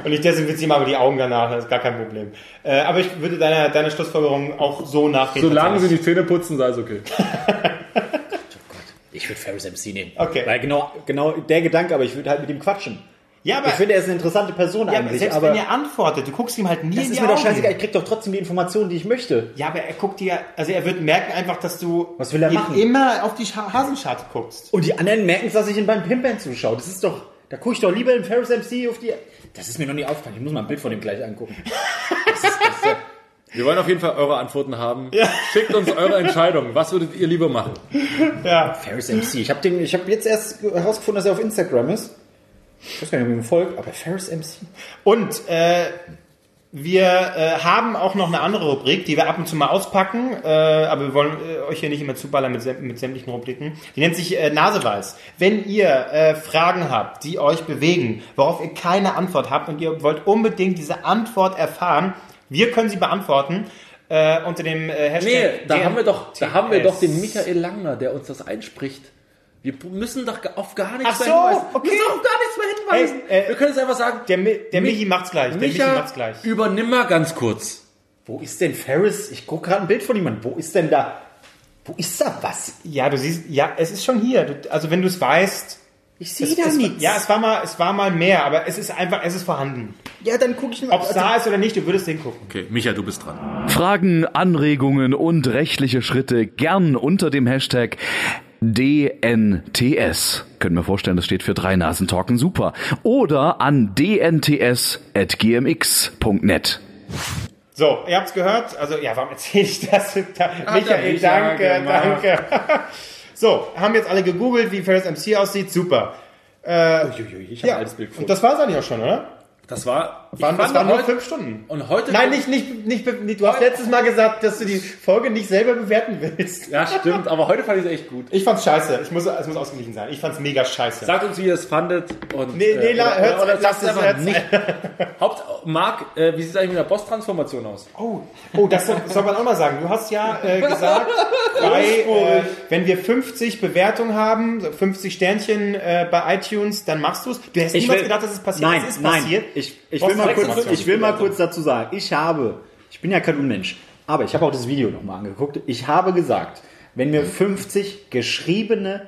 und ich desinfiziere mal die Augen danach, das ist gar kein Problem. Äh, aber ich würde deiner, deiner Schlussfolgerung auch so nachgehen. Solange sie die Zähne putzen, sei es okay. Ich würde Ferris MC nehmen. Okay. Weil genau, genau der Gedanke, aber ich würde halt mit ihm quatschen. Ja, aber, Ich finde, er ist eine interessante Person ja, aber eigentlich, selbst aber wenn er antwortet, du guckst ihm halt nie das in die ist mir doch Augen. scheißegal. Ich krieg doch trotzdem die Informationen, die ich möchte. Ja, aber er guckt dir, also er wird merken einfach, dass du Was will er machen? immer auf die Scha- Hasenscharte guckst. Und die anderen merken es, dass ich ihn beim Pimpern zuschaue. Das ist doch, da gucke ich doch lieber im Ferris MC auf die. Das ist mir noch nie aufgefallen. Ich muss mal ein Bild von dem gleich angucken. Das ist, das ist, ja- Wir wollen auf jeden Fall eure Antworten haben. Schickt uns eure Entscheidung. Was würdet ihr lieber machen? Ja. Ferris MC. Ich habe den, ich habe jetzt erst herausgefunden, dass er auf Instagram ist. Ich weiß gar nicht, ob ihm folgt, aber Ferris MC. Und äh, wir äh, haben auch noch eine andere Rubrik, die wir ab und zu mal auspacken, äh, aber wir wollen äh, euch hier nicht immer zuballern mit, mit sämtlichen Rubriken. Die nennt sich äh, Naseweiß. Wenn ihr äh, Fragen habt, die euch bewegen, worauf ihr keine Antwort habt und ihr wollt unbedingt diese Antwort erfahren, wir können sie beantworten äh, unter dem äh, Hashtag. Nee, da haben wir doch, da haben wir doch den. Michael Langner, der uns das einspricht. Wir müssen doch auf gar nichts Ach mehr so, hinweisen. okay. Wir müssen auf gar nichts mehr hinweisen. Hey, äh, wir können jetzt einfach sagen, Der, Mi der Mi- Michi macht's gleich. Der Michi Micha, macht's gleich. übernimm mal ganz kurz. Wo ist denn Ferris? Ich gucke gerade ein Bild von jemandem. Wo ist denn da? Wo ist da was? Ja, du siehst, ja, es ist schon hier. Du, also wenn du es weißt. Ich sehe Es, da es, nichts. Ja, es war mal, es war mal mehr, aber es ist einfach, es ist vorhanden. ja, dann gucke ich mal. Ob es da ist oder nicht, du würdest hingucken. Okay, Micha, du bist dran. Fragen, Anregungen und rechtliche Schritte gern unter dem Hashtag DNTS. Können wir vorstellen, das steht für drei Nasen Talken super. Oder an dnts.gmx.net. So, ihr habt's gehört. Also, ja, warum erzähle ich das? Da, Michael, Micha danke, danke. so, haben jetzt alle gegoogelt, wie Ferris MC aussieht. Super. Uiuiui, ich habe Ja, alles Bild und das war's eigentlich auch schon, oder? Das war, Waren, das fand waren nur heute- fünf Stunden. Und heute Nein, nicht, nicht, nicht, nicht. Du hast letztes Mal gesagt, dass du die Folge nicht selber bewerten willst. Ja, stimmt, aber heute fand ich es echt gut. Ich fand's scheiße. Ich muss, es muss ausgeglichen sein. Ich fand's mega scheiße. Sagt uns, wie ihr es fandet. Und, Nee, nee, la- hört's- oder, oder lasst es einfach nicht. Haupt, Marc, äh, wie sieht es eigentlich mit der Boss-Transformation aus? Oh, oh, das soll, soll man auch mal sagen. Du hast ja äh, gesagt, bei, äh, wenn wir 50 Bewertungen haben, so 50 Sternchen äh, bei iTunes, dann machst du es. Du hättest niemals gedacht, dass es passiert. Nein, es ist nein. passiert. Ich, ich, will mal kurz, Transformation. ich will mal kurz dazu sagen, ich habe, ich bin ja kein Unmensch, aber ich habe auch das Video nochmal angeguckt. Ich habe gesagt, wenn wir 50 geschriebene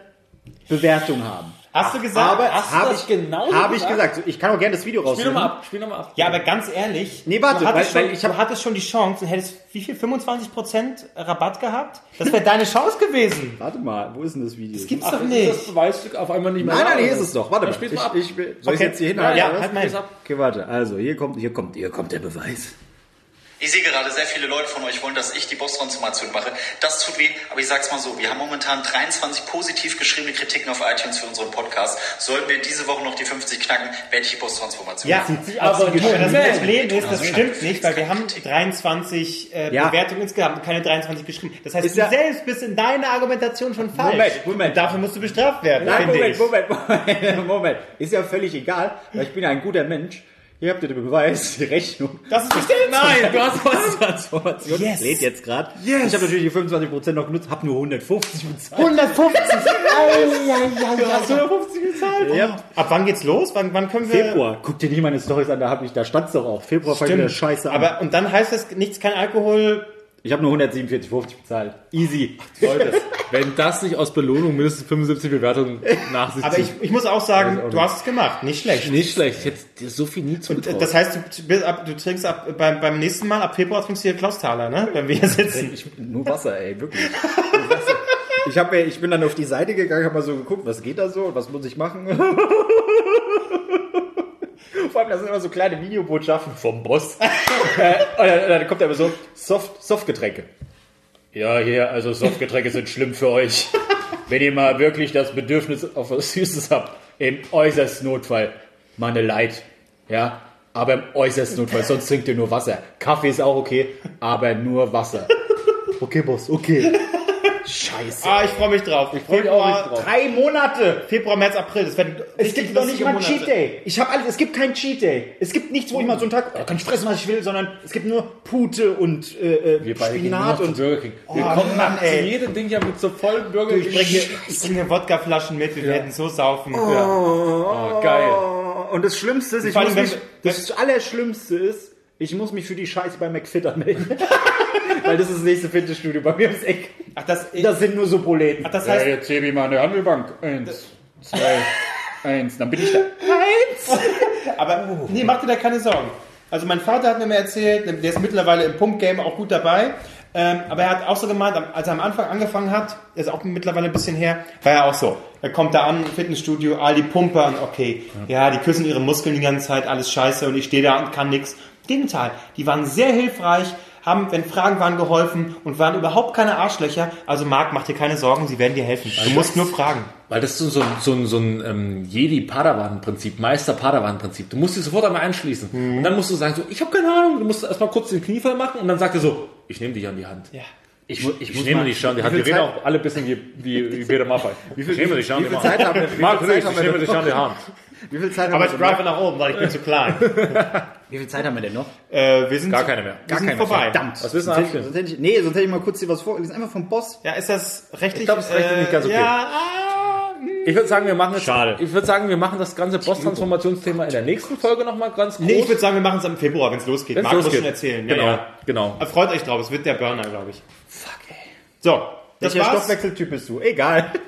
Bewertungen haben, Hast du gesagt? aber hast habe das ich, genauso habe ich gesagt? ich kann auch gerne das Video Spiel rausnehmen. nochmal ab, spiel nochmal ab. Ja, aber ganz ehrlich, Nee, warte, weil- schon, weil ich hab- du hattest schon die Chance und hättest wie viel? 25% Rabatt gehabt? Das wäre deine Chance gewesen. Warte mal, wo ist denn das Video? Das gibt's Ach, doch ist nicht. das Beweisstück auf einmal nicht mehr Nein, nein, hier ist es doch. Warte mal. Ich, mal ab. ich, will- soll ich Okay. jetzt hier Ja, hinhalten? ja, was? halt mal hin. Okay, warte. Also, hier kommt, hier kommt, hier kommt der Beweis. Ich sehe gerade, sehr viele Leute von euch wollen, dass ich die Boss-Transformation mache. Das tut weh, aber ich sag's mal so, wir haben momentan 23 positiv geschriebene Kritiken auf iTunes für unseren Podcast. Sollten wir diese Woche noch die 50 knacken, werde ich die Boss-Transformation Ja, machen. aber nicht das schnell. Problem ist, das stimmt nicht, weil wir haben 23 äh, Ja. Bewertungen insgesamt und keine 23 geschrieben. Das heißt, Ist du ja- selbst bist in deiner Argumentation schon falsch. Moment, Moment. Und dafür musst du bestraft werden, Nein, finde Moment, ich. Moment, Moment, Moment. Ist ja völlig egal, weil ich bin ja ein guter Mensch. Hier habt ihr den Beweis, die Rechnung. Das ist bestätigt. Nein, du hast Posttransformation. Yes. Lädt jetzt gerade. Ich habe natürlich die 25% noch genutzt, habe nur 150 bezahlt. 150. Du hast 150 gezahlt. Ja. Ab wann geht's los? Wann, wann können wir... Februar. Guck dir nicht meine Stories an, da hab ich, da stand's doch auch. Februar wieder Stimmt. scheiße an. Aber und dann heißt es nichts, kein Alkohol. Ich habe nur 147,50 bezahlt. Easy. Leute, wenn das nicht aus Belohnung mindestens 75 Bewertungen nach sich Aber zieht. ich, ich muss auch sagen, auch du hast es gemacht. Nicht schlecht. Nicht schlecht, ich hätte dir so viel nie zugetraut. Das heißt, du, ab, du trinkst ab, beim, beim nächsten Mal, ab Februar trinkst du hier Klausthaler, ne? Wenn wir hier sitzen. Ich, nur Wasser, ey, wirklich. Nur Wasser. Ich, hab, ich bin dann auf die Seite gegangen, habe mal so geguckt, was geht da so und was muss ich machen. Vor allem, das sind immer so kleine Videobotschaften vom Boss. äh, und dann, dann kommt er immer so, Soft, Softgetränke. Ja, hier, also Softgetränke sind schlimm für euch. Wenn ihr mal wirklich das Bedürfnis auf was Süßes habt, im äußersten Notfall, mal Light. Ja, aber im äußersten Notfall, sonst trinkt ihr nur Wasser. Kaffee ist auch okay, aber nur Wasser. Okay, Boss, okay. Scheiße. Ah, ich freue mich drauf. Ich freu mich auch richtig drauf. Drei Monate. Februar, März, April. Das werden Es gibt noch nicht mal einen Monate. Cheat Day. Ich habe alles. Es gibt keinen Cheat Day. Es gibt nichts, wo ich mal so einen Tag, da kann ich fressen, was ich will, sondern es gibt nur Pute und äh, äh, Wir beide gehen Spinat zu und Burger King. Wir Oh, kommen Mann, nach jedem Ding ja mit so vollen Burger Ich King. bringe hier, ich bring hier Wodkaflaschen mit, wir werden so saufen. Oh, geil. Und das Schlimmste ist, ich muss wenn- das Allerschlimmste ist, ich muss mich für die Scheiße bei McFit anmelden. Weil das ist das nächste Fitnessstudio bei mir ums Eck. Ach, das, Das sind nur so Proleten. ach, das heißt, jetzt hebe ich mal eine Handelbank. Eins, zwei, eins. Dann bin ich da. aber nee, mach dir da keine Sorgen. Also mein Vater hat mir mal erzählt, der ist mittlerweile im Pump-Game auch gut dabei. Ähm, aber er hat auch so gemeint, als er am Anfang angefangen hat, ist auch mittlerweile ein bisschen her, war er auch so. Er kommt da an, Fitnessstudio, all die Pumper und okay, ja, die küssen ihre Muskeln die ganze Zeit, alles scheiße und ich stehe da und kann nix. Gegenteil, die waren sehr hilfreich, haben, wenn Fragen waren, geholfen und waren überhaupt keine Arschlöcher. Also Marc, mach dir keine Sorgen, sie werden dir helfen. Du musst nur fragen. Weil das ist so, ein- so, so ein ähm, Jedi-Padawan-Prinzip, Meister-Padawan-Prinzip. Du musst dich sofort einmal einschließen. Und dann musst du sagen, so, ich habe keine Ahnung. Du musst erstmal kurz den Kniefall machen und dann sagt er so, ich nehme dich an die Hand. Ja. Ich, ich, Ich, nehme mal- dich schon an die Hand. Wir reden auch alle ein bisschen wie, wie, wie Peter Maffay. Ich nehme dich schon an wie die Hand. Marc ich nehme dich an die Hand. Wie viel Zeit haben Aber wir ich denn drive nach oben, weil ich bin zu klein. noch? Wie viel Zeit haben wir denn noch? äh, wir sind Gar keine mehr. Wir sind vorbei. Verdammt. Was willst du sonst, hätte, abspielen? sonst hätte ich, Nee, sonst hätte ich mal kurz dir was vor. Wir sind einfach vom Boss. Ja, ist das rechtlich? Ich glaub, es ist rechtlich nicht ganz okay. Ja, ah. Ich würde sagen, wir machen jetzt, Schade. ich würde sagen, wir machen das ganze Boss-Transformationsthema in der nächsten Folge nochmal ganz groß. Nee, ich würde sagen, wir machen es im Februar, wenn es losgeht. Wenn's Marc muss losgeht. schon erzählen. Genau, Ja, ja. genau. Aber Freut euch drauf, es wird der Burner, glaube ich. Fuck, ey. So, Welcher war's. Stoffwechseltyp bist du? Egal.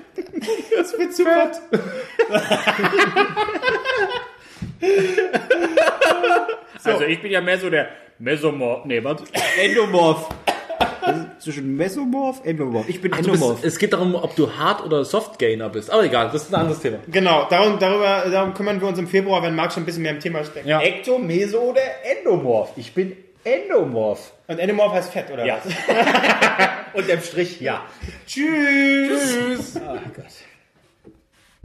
Das wird super. Also ich bin ja mehr so der Mesomorph. Nee, was? Endomorph. Zwischen Mesomorph, Endomorph. Ich bin bist, Endomorph. es geht darum, ob du Hard- oder Soft-Gainer bist. Aber egal, das ist ein anderes Thema. Genau, darum, darüber, darum kümmern wir uns im Februar, wenn Marc schon ein bisschen mehr im Thema steckt. Ja. Ekto, Meso oder Endomorph? Ich bin Endomorph. Und Endomorph heißt Fett, oder Ja. was? Und im Strich, ja. Tschüss. Tschüss. Oh Gott.